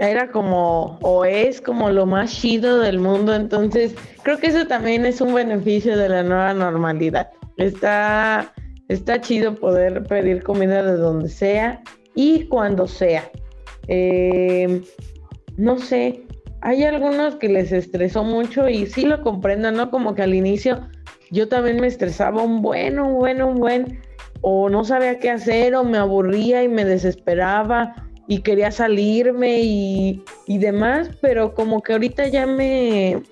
Speaker 2: Era como, o es como lo más chido del mundo, entonces creo que eso también es un beneficio de la nueva normalidad. Está, está chido poder pedir comida de donde sea y cuando sea. Eh, no sé, hay algunos que les estresó mucho y sí lo comprendo, ¿no? Como que al inicio yo también me estresaba un buen, un buen, un buen, o no sabía qué hacer, o me aburría y me desesperaba y quería salirme y, y demás, pero como que ahorita ya me...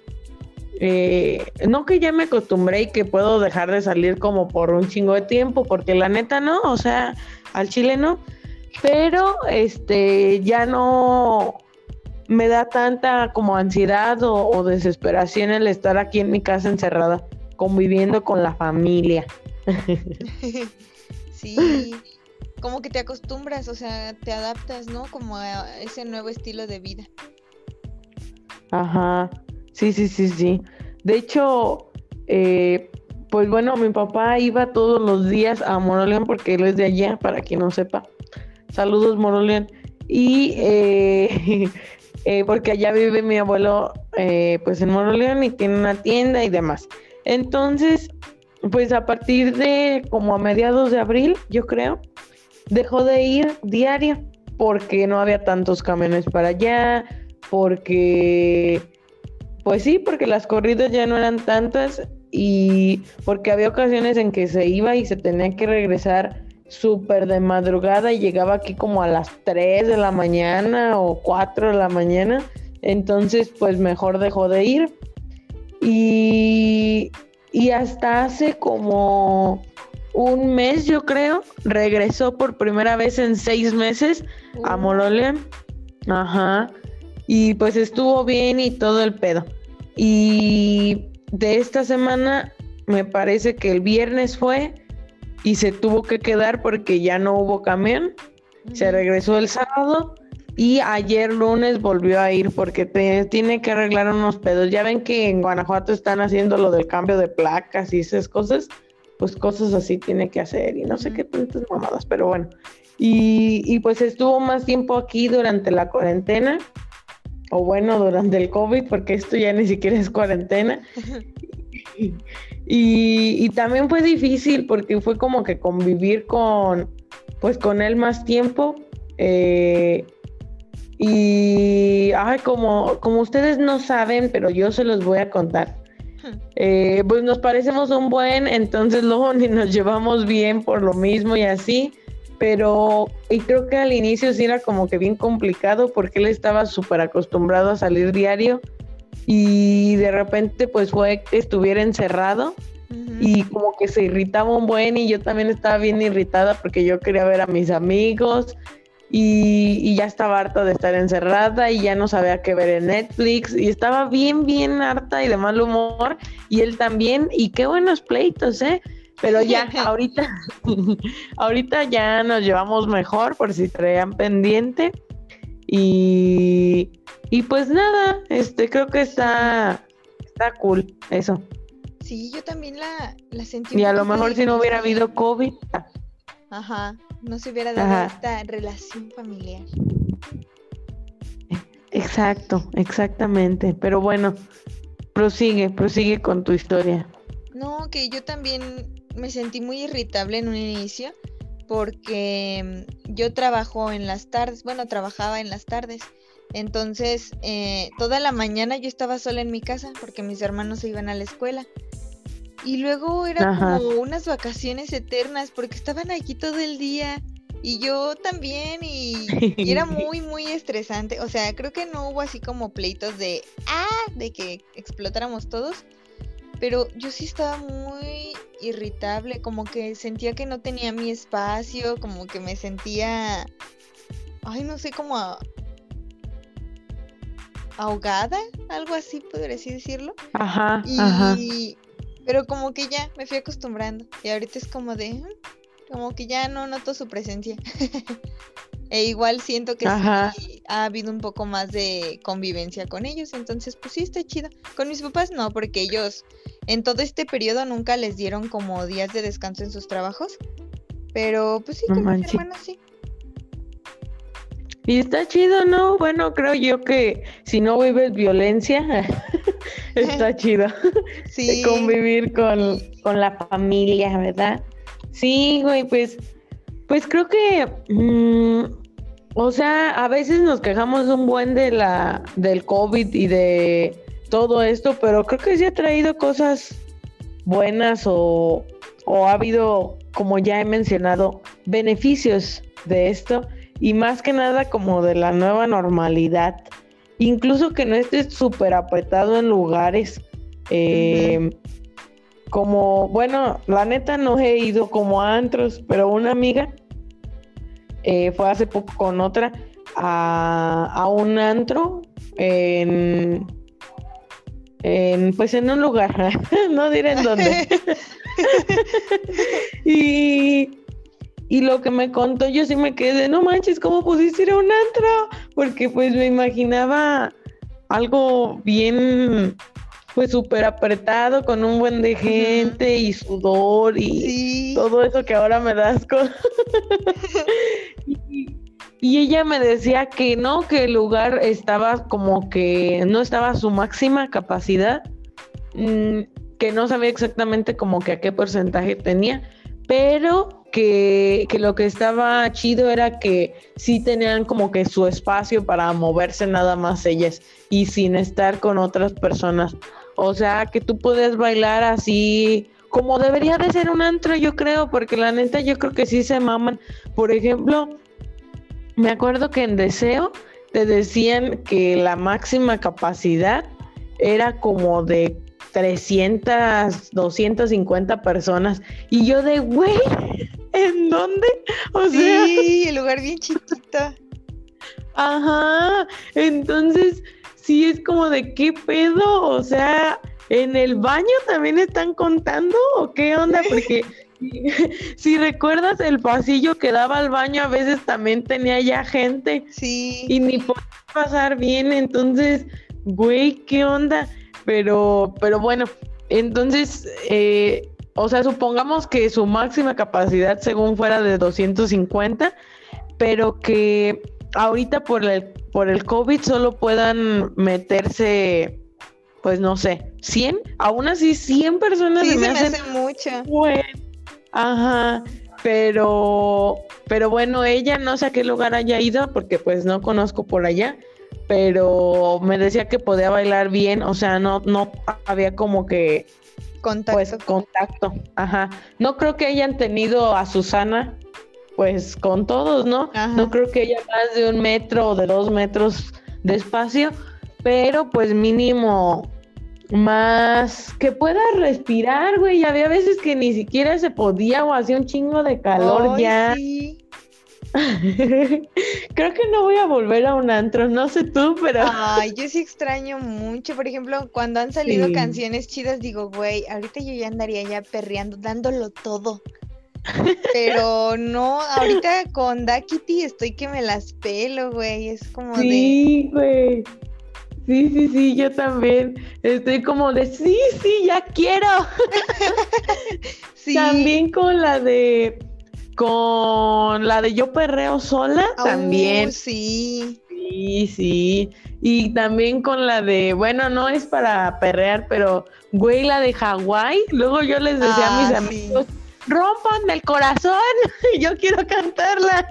Speaker 2: eh, no que ya me acostumbré y que puedo dejar de salir como por un chingo de tiempo, porque la neta no, o sea, al chile no, pero este ya no me da tanta como ansiedad o, o desesperación el estar aquí en mi casa encerrada, conviviendo con la familia. [laughs]
Speaker 1: Sí, como que te acostumbras, o sea, te adaptas, ¿no? Como a ese nuevo estilo de vida.
Speaker 2: Ajá, sí, sí, sí, sí. De hecho, eh, pues bueno, mi papá iba todos los días a Moroleón porque él es de allá, para quien no sepa. Saludos, Moroleón. Y eh, [laughs] eh, porque allá vive mi abuelo, eh, pues en Moroleón y tiene una tienda y demás. Entonces, pues a partir de como a mediados de abril, yo creo, dejó de ir diario porque no había tantos camiones para allá, porque, pues sí, porque las corridas ya no eran tantas y porque había ocasiones en que se iba y se tenía que regresar súper de madrugada y llegaba aquí como a las 3 de la mañana o 4 de la mañana. Entonces, pues mejor dejó de ir. Y, y hasta hace como un mes, yo creo, regresó por primera vez en seis meses a Moroleón. Ajá. Y pues estuvo bien y todo el pedo. Y de esta semana, me parece que el viernes fue y se tuvo que quedar porque ya no hubo camión. Se regresó el sábado y ayer lunes volvió a ir porque te- tiene que arreglar unos pedos. Ya ven que en Guanajuato están haciendo lo del cambio de placas y esas cosas. Pues cosas así tiene que hacer y no sé qué tantas mamadas, pero bueno. Y, y pues estuvo más tiempo aquí durante la cuarentena, o bueno, durante el COVID, porque esto ya ni siquiera es cuarentena. [laughs] Y, y, también fue difícil porque fue como que convivir con, pues con él más tiempo. Eh, y, ay, como, como ustedes no saben, pero yo se los voy a contar. Eh, pues nos parecemos un buen, entonces luego ni nos llevamos bien por lo mismo y así. Pero, y creo que al inicio sí era como que bien complicado porque él estaba súper acostumbrado a salir diario y de repente pues fue que estuviera encerrado y como que se irritaba un buen y yo también estaba bien irritada porque yo quería ver a mis amigos y, ya estaba harta de estar encerrada y ya no sabía qué ver en Netflix y estaba bien, bien harta y de mal humor y él también y qué buenos pleitos, ¿eh? Pero ya, [laughs] ahorita, [laughs] ahorita ya nos llevamos mejor por si traían pendiente y y pues nada, este creo que está, está cool eso.
Speaker 1: Sí, yo también la, la sentí.
Speaker 2: Y a lo mejor si no hubiera habido COVID.
Speaker 1: Ajá, no se hubiera dado esta relación familiar.
Speaker 2: Exacto, exactamente. Pero bueno, prosigue, prosigue con tu historia.
Speaker 1: No, que yo también me sentí muy irritable en un inicio porque mm, yo trabajo en las tardes, bueno, trabajaba en las tardes entonces, eh, toda la mañana yo estaba sola en mi casa porque mis hermanos se iban a la escuela. Y luego era como unas vacaciones eternas porque estaban aquí todo el día y yo también y, y, era [laughs] muy, muy estresante. O sea, creo que no hubo así como pleitos de, ah, de que explotáramos todos. Pero yo sí estaba muy irritable, como que sentía que no tenía mi espacio, como que me sentía, ay, no sé, como ahogada, algo así, podría así decirlo.
Speaker 2: Ajá, ajá.
Speaker 1: Pero como que ya me fui acostumbrando y ahorita es como de, mm", como que ya no noto su presencia. [laughs] e igual siento que sí ha habido un poco más de convivencia con ellos, entonces pues sí está chido. Con mis papás no, porque ellos en todo este periodo nunca les dieron como días de descanso en sus trabajos. Pero pues sí, con mis hermanos sí.
Speaker 2: Y está chido, ¿no? Bueno, creo yo que si no vives violencia, [laughs] está [laughs] chido. Sí. Convivir con, la familia, ¿verdad? Sí, güey, pues, pues creo que, mm, o sea, a veces nos quejamos un buen de la, del COVID y de todo esto, pero creo que sí ha traído cosas buenas o, o ha habido, como ya he mencionado, beneficios de esto y más que nada como de la nueva normalidad. Incluso que no estés súper apretado en lugares. Eh, como, bueno, la neta no he ido como a antros, pero una amiga eh, fue hace poco con otra a, a un antro en, en, pues en un lugar, [laughs] no diré en dónde. [laughs] [laughs] y y lo que me contó, yo sí me quedé, no manches, ¿cómo pudiste ir a un antro? Porque pues me imaginaba algo bien, pues súper apretado, con un buen de gente y sudor y todo eso que ahora me das [laughs] con... y, ella me decía que no, que el lugar estaba como que no estaba a su máxima capacidad, mm, que no sabía exactamente como que a qué porcentaje tenía, pero que, lo que estaba chido era que sí tenían como que su espacio para moverse nada más ellas y sin estar con otras personas. O sea, que tú puedes bailar así como debería de ser un antro, yo creo, porque la neta yo creo que sí se maman. Por ejemplo, me acuerdo que en Deseo te decían que la máxima capacidad era como de 300, 250 personas. Y yo de, güey, ¿En dónde?
Speaker 1: O sí, el lugar bien chiquito.
Speaker 2: Ajá, entonces sí es como de qué pedo, o sea, ¿en el baño también están contando o qué onda? Porque [laughs] [laughs] si recuerdas el pasillo que daba al baño a veces también tenía ya gente.
Speaker 1: Sí.
Speaker 2: Y ni podía pasar bien, entonces, güey, ¿qué onda? Pero, pero bueno, entonces, eh, o sea, supongamos que su máxima capacidad según fuera de 250 pero que ahorita por el, por el COVID solo puedan meterse, pues no sé, 100. Aún así, 100 personas
Speaker 1: Sí,
Speaker 2: se me
Speaker 1: me
Speaker 2: hacen
Speaker 1: hace mucho.
Speaker 2: bueno. Ajá, pero, pero bueno, ella no sé a qué lugar haya ido porque pues no conozco por allá, pero me decía que podía bailar bien, o sea, no, no había como que
Speaker 1: Contacto.
Speaker 2: pues contacto, ajá. No creo que hayan tenido a Susana pues con todos, ¿no?
Speaker 1: Ajá.
Speaker 2: No creo que haya más de un metro o de dos metros de espacio, pero pues mínimo más que pueda respirar, güey. Había veces que ni siquiera se podía o hacía un chingo de calor ya.
Speaker 1: sí. [laughs]
Speaker 2: Creo que no voy a volver a un antro, no sé tú, pero
Speaker 1: Ay, yo sí extraño mucho. Por ejemplo, cuando han salido
Speaker 2: Sí.
Speaker 1: canciones chidas, digo, güey, ahorita yo ya andaría ya perreando, dándolo todo. [laughs] Pero no, ahorita con Dakity estoy que me las pelo, güey. Es como de.
Speaker 2: sí, güey. Sí, sí, sí, yo también. Estoy como de, sí, sí, ya quiero. [laughs]
Speaker 1: Sí.
Speaker 2: También con la de, con la de Yo Perreo Sola,
Speaker 1: Au,
Speaker 2: también.
Speaker 1: sí.
Speaker 2: Sí, sí. Y también con la de, bueno, no es para perrear, pero, güey, la de Hawái. Luego yo les decía a mis
Speaker 1: Ah, sí.
Speaker 2: amigos, rompanme el corazón, [laughs] yo quiero cantarla.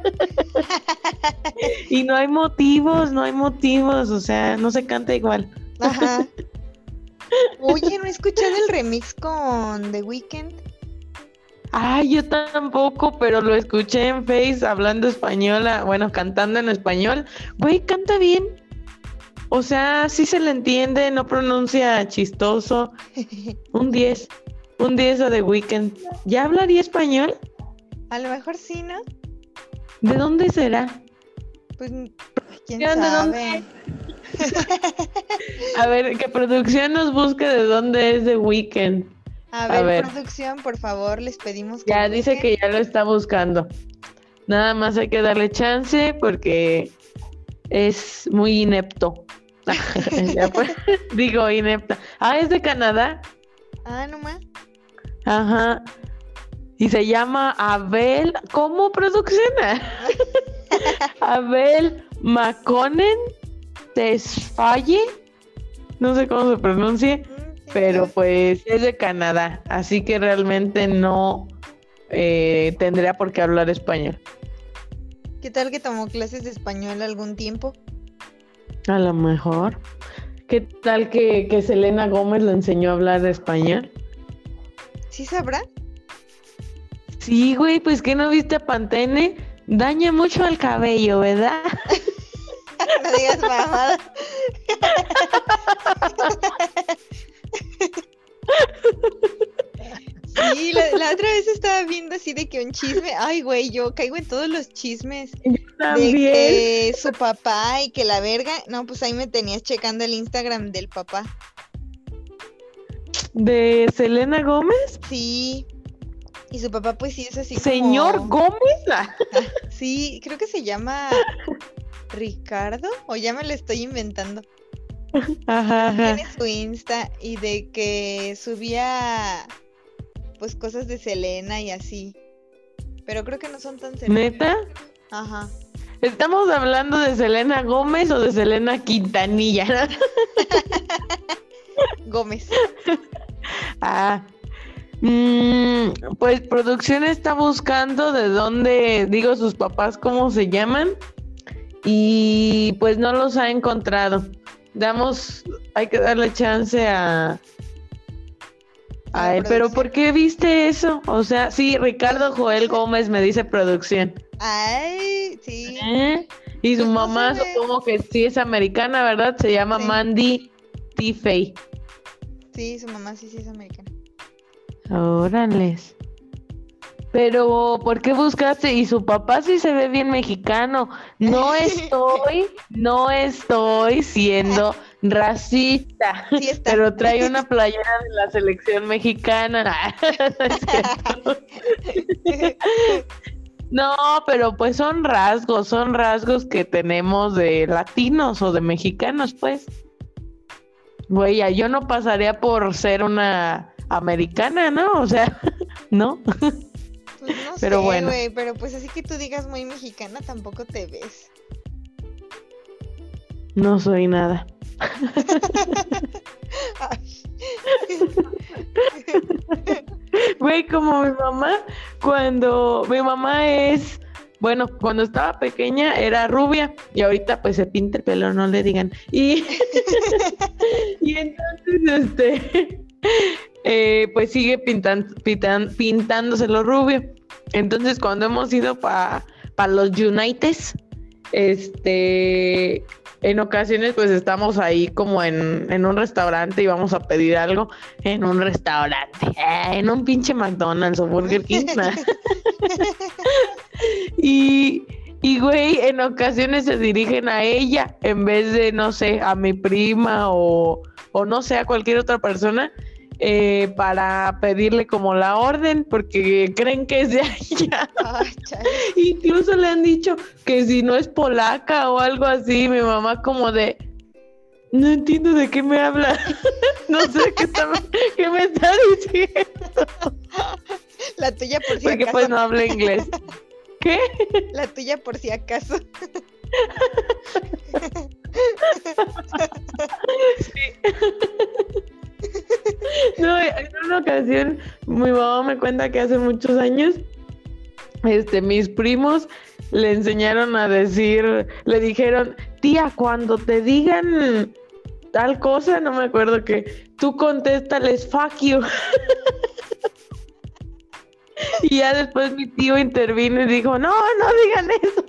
Speaker 2: [laughs] y no hay motivos, no hay motivos, o sea, no se canta igual.
Speaker 1: Ajá. [laughs] Oye, ¿no he escuchado el remix con The Weeknd?
Speaker 2: Ay, yo tampoco, pero lo escuché en Face hablando español, ah, bueno, cantando en español. Güey, canta bien. O sea, sí se le entiende, no pronuncia chistoso. [laughs] Un 10. Un 10 a The Weeknd. ¿Ya hablaría español?
Speaker 1: A lo mejor sí, ¿no?
Speaker 2: ¿De dónde será?
Speaker 1: Pues quién
Speaker 2: ¿De dónde?
Speaker 1: sabe. [laughs]
Speaker 2: A ver, que producción nos busque de dónde es The Weeknd.
Speaker 1: A
Speaker 2: A
Speaker 1: ver, producción, por favor, les pedimos que
Speaker 2: Ya dice que ya lo está buscando. Nada más hay que darle chance porque es muy inepto. [laughs] Ya pues, [laughs] digo inepta. Ah, es de Canadá.
Speaker 1: Ah, no más.
Speaker 2: Ajá. Y se llama Abel. ¿Cómo producción? [laughs] Abel Maconen Tesfaye. No sé cómo se pronuncie, pero [laughs] pues es de Canadá. Así que realmente no eh, tendría por qué hablar español.
Speaker 1: ¿Qué tal que tomó clases de español algún tiempo?
Speaker 2: A lo mejor. ¿Qué tal que, que Selena Gómez le enseñó a hablar español?
Speaker 1: ¿Sí sabrá?
Speaker 2: Sí, güey, pues que no viste a Pantene. Daña mucho al cabello, ¿verdad? [laughs]
Speaker 1: no digas mamada. [laughs] Sí, la, la otra vez estaba viendo así de que un chisme, ay güey, yo caigo en todos los chismes de
Speaker 2: También.
Speaker 1: que su papá y que la verga, no, pues ahí me tenías checando el Instagram del papá.
Speaker 2: ¿De Selena Gómez?
Speaker 1: Sí. Y su papá pues sí es así
Speaker 2: Señor
Speaker 1: como...
Speaker 2: Gómez. Ah,
Speaker 1: Sí, creo que se llama Ricardo o ya me lo estoy inventando. [laughs]
Speaker 2: Ajá, ajá.
Speaker 1: Tiene su Insta y de que subía pues cosas de Selena y así. Pero creo que no son tan Selena.
Speaker 2: ¿Neta?
Speaker 1: Ajá.
Speaker 2: ¿Estamos hablando de Selena Gómez o de Selena Quintanilla? [laughs]
Speaker 1: Gómez. [laughs]
Speaker 2: ah. Mm, pues producción está buscando de dónde, digo, sus papás cómo se llaman y pues no los ha encontrado. Damos, hay que darle chance a,
Speaker 1: A
Speaker 2: él. Pero. ¿por qué viste eso? O sea, sí, Ricardo Joel Gómez me dice producción.
Speaker 1: Ay, sí.
Speaker 2: ¿Eh? Y su
Speaker 1: Pues
Speaker 2: mamá supongo que sí es americana, ¿verdad? Se llama
Speaker 1: Sí.
Speaker 2: Mandy Tiffey.
Speaker 1: Sí, su mamá sí, sí es americana.
Speaker 2: Órales. Pero, ¿por qué buscaste? Y su papá sí se ve bien mexicano. No [laughs] estoy, no estoy siendo racista.
Speaker 1: Sí.
Speaker 2: Pero trae una playera de la selección mexicana. [laughs] [laughs] No pero pues son rasgos, son rasgos que tenemos de latinos o de mexicanos, pues. Güey, yo no pasaría por ser una americana, ¿no? O sea, ¿no?
Speaker 1: Pues no
Speaker 2: pero
Speaker 1: sé,
Speaker 2: bueno.
Speaker 1: pero pues así que tú digas muy mexicana, tampoco te ves.
Speaker 2: No soy nada. Güey, como mi mamá, cuando mi mamá es, bueno, cuando estaba pequeña era rubia y ahorita pues se pinta el pelo, no le digan. Y, y entonces, este, eh, pues sigue pintan, pintan- pintándoselo rubio. Entonces, cuando hemos ido para los Unites, este, en ocasiones pues estamos ahí como en, en un restaurante y vamos a pedir algo en un restaurante, eh, en un pinche McDonald's o Burger King. [laughs] y, y güey, en ocasiones se dirigen a ella en vez de, no sé, a mi prima o, o no sé, a cualquier otra persona. Eh, para pedirle como la orden porque creen que es de allá.
Speaker 1: ay. [laughs]
Speaker 2: Incluso le han dicho que si no es polaca o algo así, mi mamá como de, no entiendo de qué me habla, [laughs] no sé qué, está- qué me está diciendo, [laughs]
Speaker 1: La tuya por si
Speaker 2: porque
Speaker 1: acaso.
Speaker 2: pues no habla inglés. ¿Qué?
Speaker 1: La tuya por si acaso.
Speaker 2: No, en una ocasión mi mamá me cuenta que hace muchos años, este, mis primos le enseñaron a decir, le dijeron, tía, cuando te digan tal cosa, no me acuerdo que, tú contéstales fuck you. [laughs] y ya después mi tío intervino y dijo, no, no digan eso.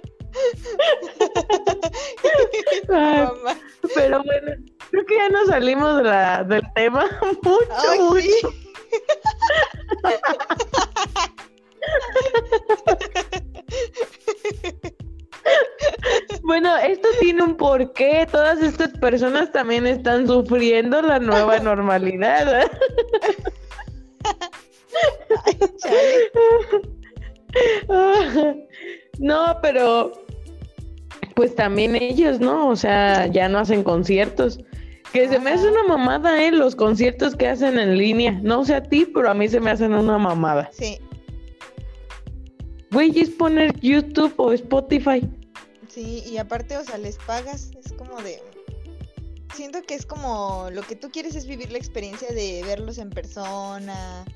Speaker 2: [laughs] Ay, pero bueno, creo que ya nos salimos de la- del tema [laughs] mucho,
Speaker 1: Ay,
Speaker 2: mucho.
Speaker 1: sí.
Speaker 2: Bueno, esto tiene un porqué. Todas estas personas también están sufriendo la nueva normalidad. [laughs] No, pero pues también ellos, ¿no? O sea, ya no hacen conciertos. Que se me hace una mamada, ¿eh? Los conciertos que hacen en línea. No sé a ti, pero a mí se me hacen una mamada.
Speaker 1: Sí,
Speaker 2: Güey, es poner YouTube o Spotify.
Speaker 1: sí, y aparte, o sea, les pagas, es como de... Siento que es como lo que tú quieres es vivir la experiencia de verlos en persona,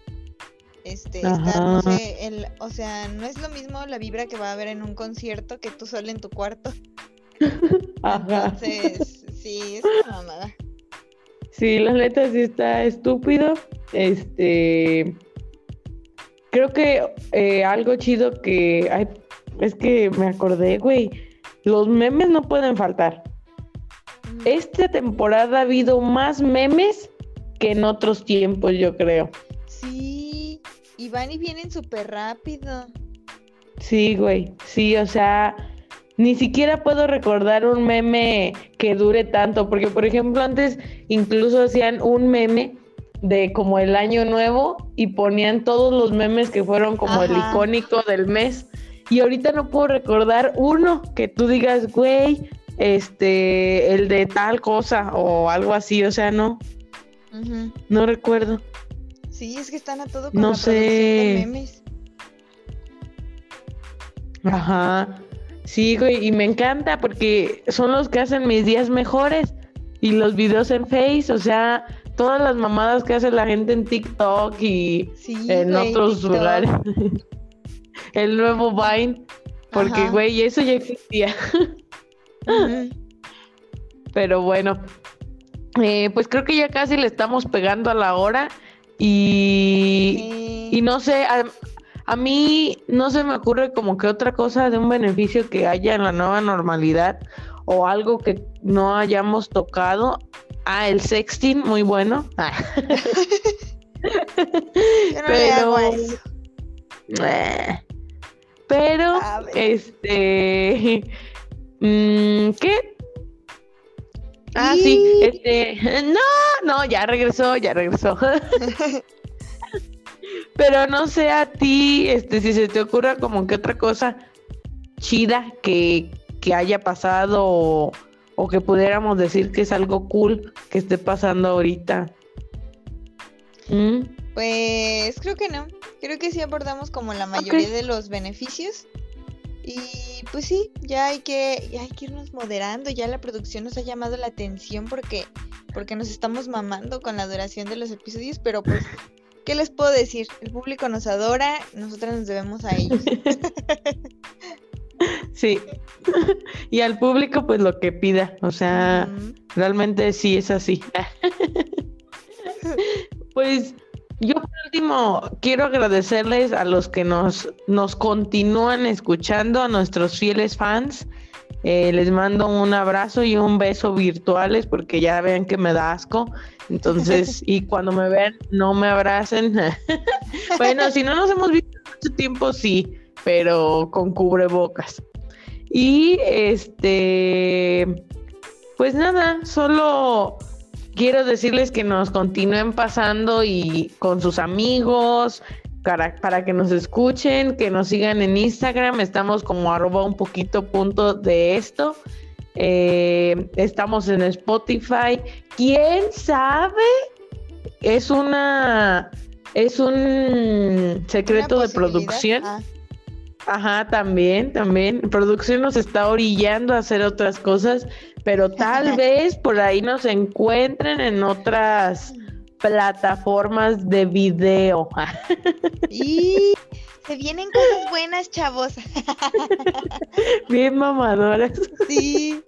Speaker 1: este, estar, no sé, el, o sea, no es lo mismo la vibra que va a haber en un concierto que tú sola en tu cuarto. [laughs]
Speaker 2: Ajá.
Speaker 1: Entonces, sí, es una mamada.
Speaker 2: Sí, la neta sí está estúpido. Este. Creo que eh, algo chido que. Ay, es que me acordé, güey. Los memes no pueden faltar.
Speaker 1: Ujú.
Speaker 2: Esta temporada ha habido más memes que en otros tiempos, yo creo.
Speaker 1: Sí, y van y vienen súper rápido.
Speaker 2: Sí, güey. Sí, o sea, ni siquiera puedo recordar un meme que dure tanto, porque por ejemplo antes incluso hacían un meme de como el año nuevo y ponían todos los memes que fueron como el icónico del mes. Y ahorita no puedo recordar uno que tú digas, güey, este, el de tal cosa o algo así, o sea, no, no recuerdo.
Speaker 1: Sí, es que están a todo con
Speaker 2: No
Speaker 1: la producción de
Speaker 2: sé.
Speaker 1: memes.
Speaker 2: Ajá. Sí, güey, y me encanta porque son los que hacen mis días mejores. Y los videos en Face, o sea, todas las mamadas que hace la gente en TikTok y
Speaker 1: Sí,
Speaker 2: en
Speaker 1: güey,
Speaker 2: otros
Speaker 1: TikTok.
Speaker 2: lugares. [laughs] El nuevo Vine, porque,
Speaker 1: Ajá.
Speaker 2: güey, eso ya existía. [laughs] Pero bueno, eh, pues creo que ya casi le estamos pegando a la hora. Y, y no sé, a, a mí no se me ocurre como que otra cosa de un beneficio que haya en la nueva normalidad o algo que no hayamos tocado. Ah, el sexting, muy bueno. Ah, [laughs]
Speaker 1: Yo no
Speaker 2: pero-
Speaker 1: eso.
Speaker 2: eh. Pero, este, [laughs] mm, ¿qué? Ah, sí, este, no, no, ya regresó, ya regresó. [laughs] Pero no sé a ti, este, si se te ocurra como que otra cosa chida que, que haya pasado o, o que pudiéramos decir que es algo cool que esté pasando ahorita. ¿Mm?
Speaker 1: Pues creo que no. Creo que sí abordamos como la mayoría de los beneficios. Y pues sí, ya hay que, ya hay que irnos moderando. Ya la producción nos ha llamado la atención porque, porque nos estamos mamando con la duración de los episodios, pero pues, ¿qué les puedo decir? El público nos adora, nosotras nos debemos a ellos. [laughs]
Speaker 2: Sí. [laughs] Y al público, pues lo que pida. O sea, realmente sí es así. [laughs] Pues yo por último quiero agradecerles a los que nos, nos continúan escuchando, a nuestros fieles fans. Eh, les mando un abrazo y un beso virtuales porque ya ven que me da asco. Entonces, [laughs] y cuando me ven, no me abracen. [laughs] bueno, si no nos hemos visto mucho tiempo, sí, pero con cubrebocas. Y este, pues nada, solo quiero decirles que nos continúen pasando y con sus amigos para, que nos escuchen, que nos sigan en Instagram, estamos como arroba un poquito punto de esto. Eh, estamos en Spotify. ¿Quién sabe? Es una es un secreto de producción. Ah. Ajá, también, también. Producción nos está orillando a hacer otras cosas, pero tal [laughs] vez por ahí nos encuentren en otras plataformas de video. [laughs]
Speaker 1: y se vienen cosas buenas, chavos. [laughs]
Speaker 2: Bien mamadoras.
Speaker 1: Sí.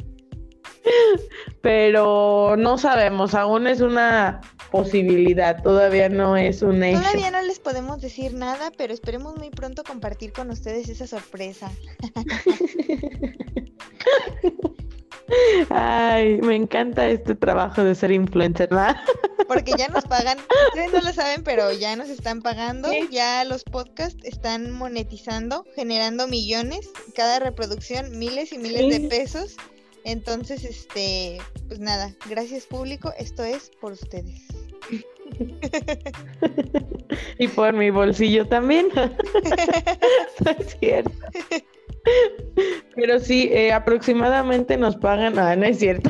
Speaker 2: Pero no sabemos, aún es una posibilidad, todavía no es un hecho.
Speaker 1: Todavía no les podemos decir nada, pero esperemos muy pronto compartir con ustedes esa sorpresa. [laughs]
Speaker 2: Ay, me encanta este trabajo de ser influencer, ¿verdad? [laughs]
Speaker 1: Porque ya nos pagan, ustedes no lo saben, pero ya nos están pagando, ya los podcasts están monetizando, generando millones, cada reproducción miles y miles de pesos. Entonces, este, pues nada, gracias público, esto es por ustedes. [laughs]
Speaker 2: y por mi bolsillo también. [laughs] no es cierto. Pero sí, eh, aproximadamente nos pagan. Ah, no es cierto.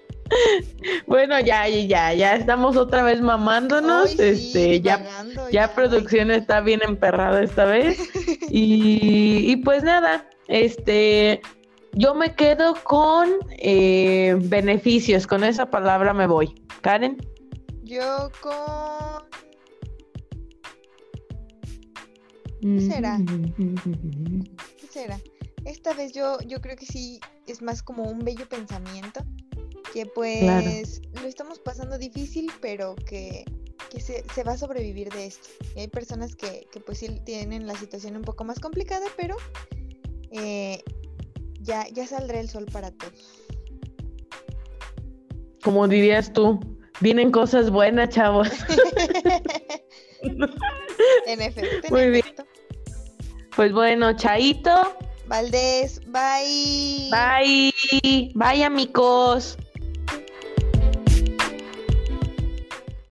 Speaker 2: [laughs] bueno, ya, ya, ya estamos otra vez mamándonos. este, ya, ya, producción está bien emperrada esta vez. y, y pues nada, este, yo me quedo con eh, beneficios, con esa palabra me voy. Karen.
Speaker 1: Yo con... ¿Qué será? [laughs] ¿Qué será? Esta vez yo, yo creo que sí es más como un bello pensamiento, que pues lo estamos pasando difícil, pero que, se, va a sobrevivir de esto. Y hay personas que, que pues sí tienen la situación un poco más complicada, pero eh, ya, ya saldrá el sol para todos.
Speaker 2: Como dirías tú, vienen cosas buenas, chavos. [laughs] [laughs]
Speaker 1: en efecto. Muy bien.
Speaker 2: Pues bueno, Chaito.
Speaker 1: Valdés, bye.
Speaker 2: Bye. Bye, amigos.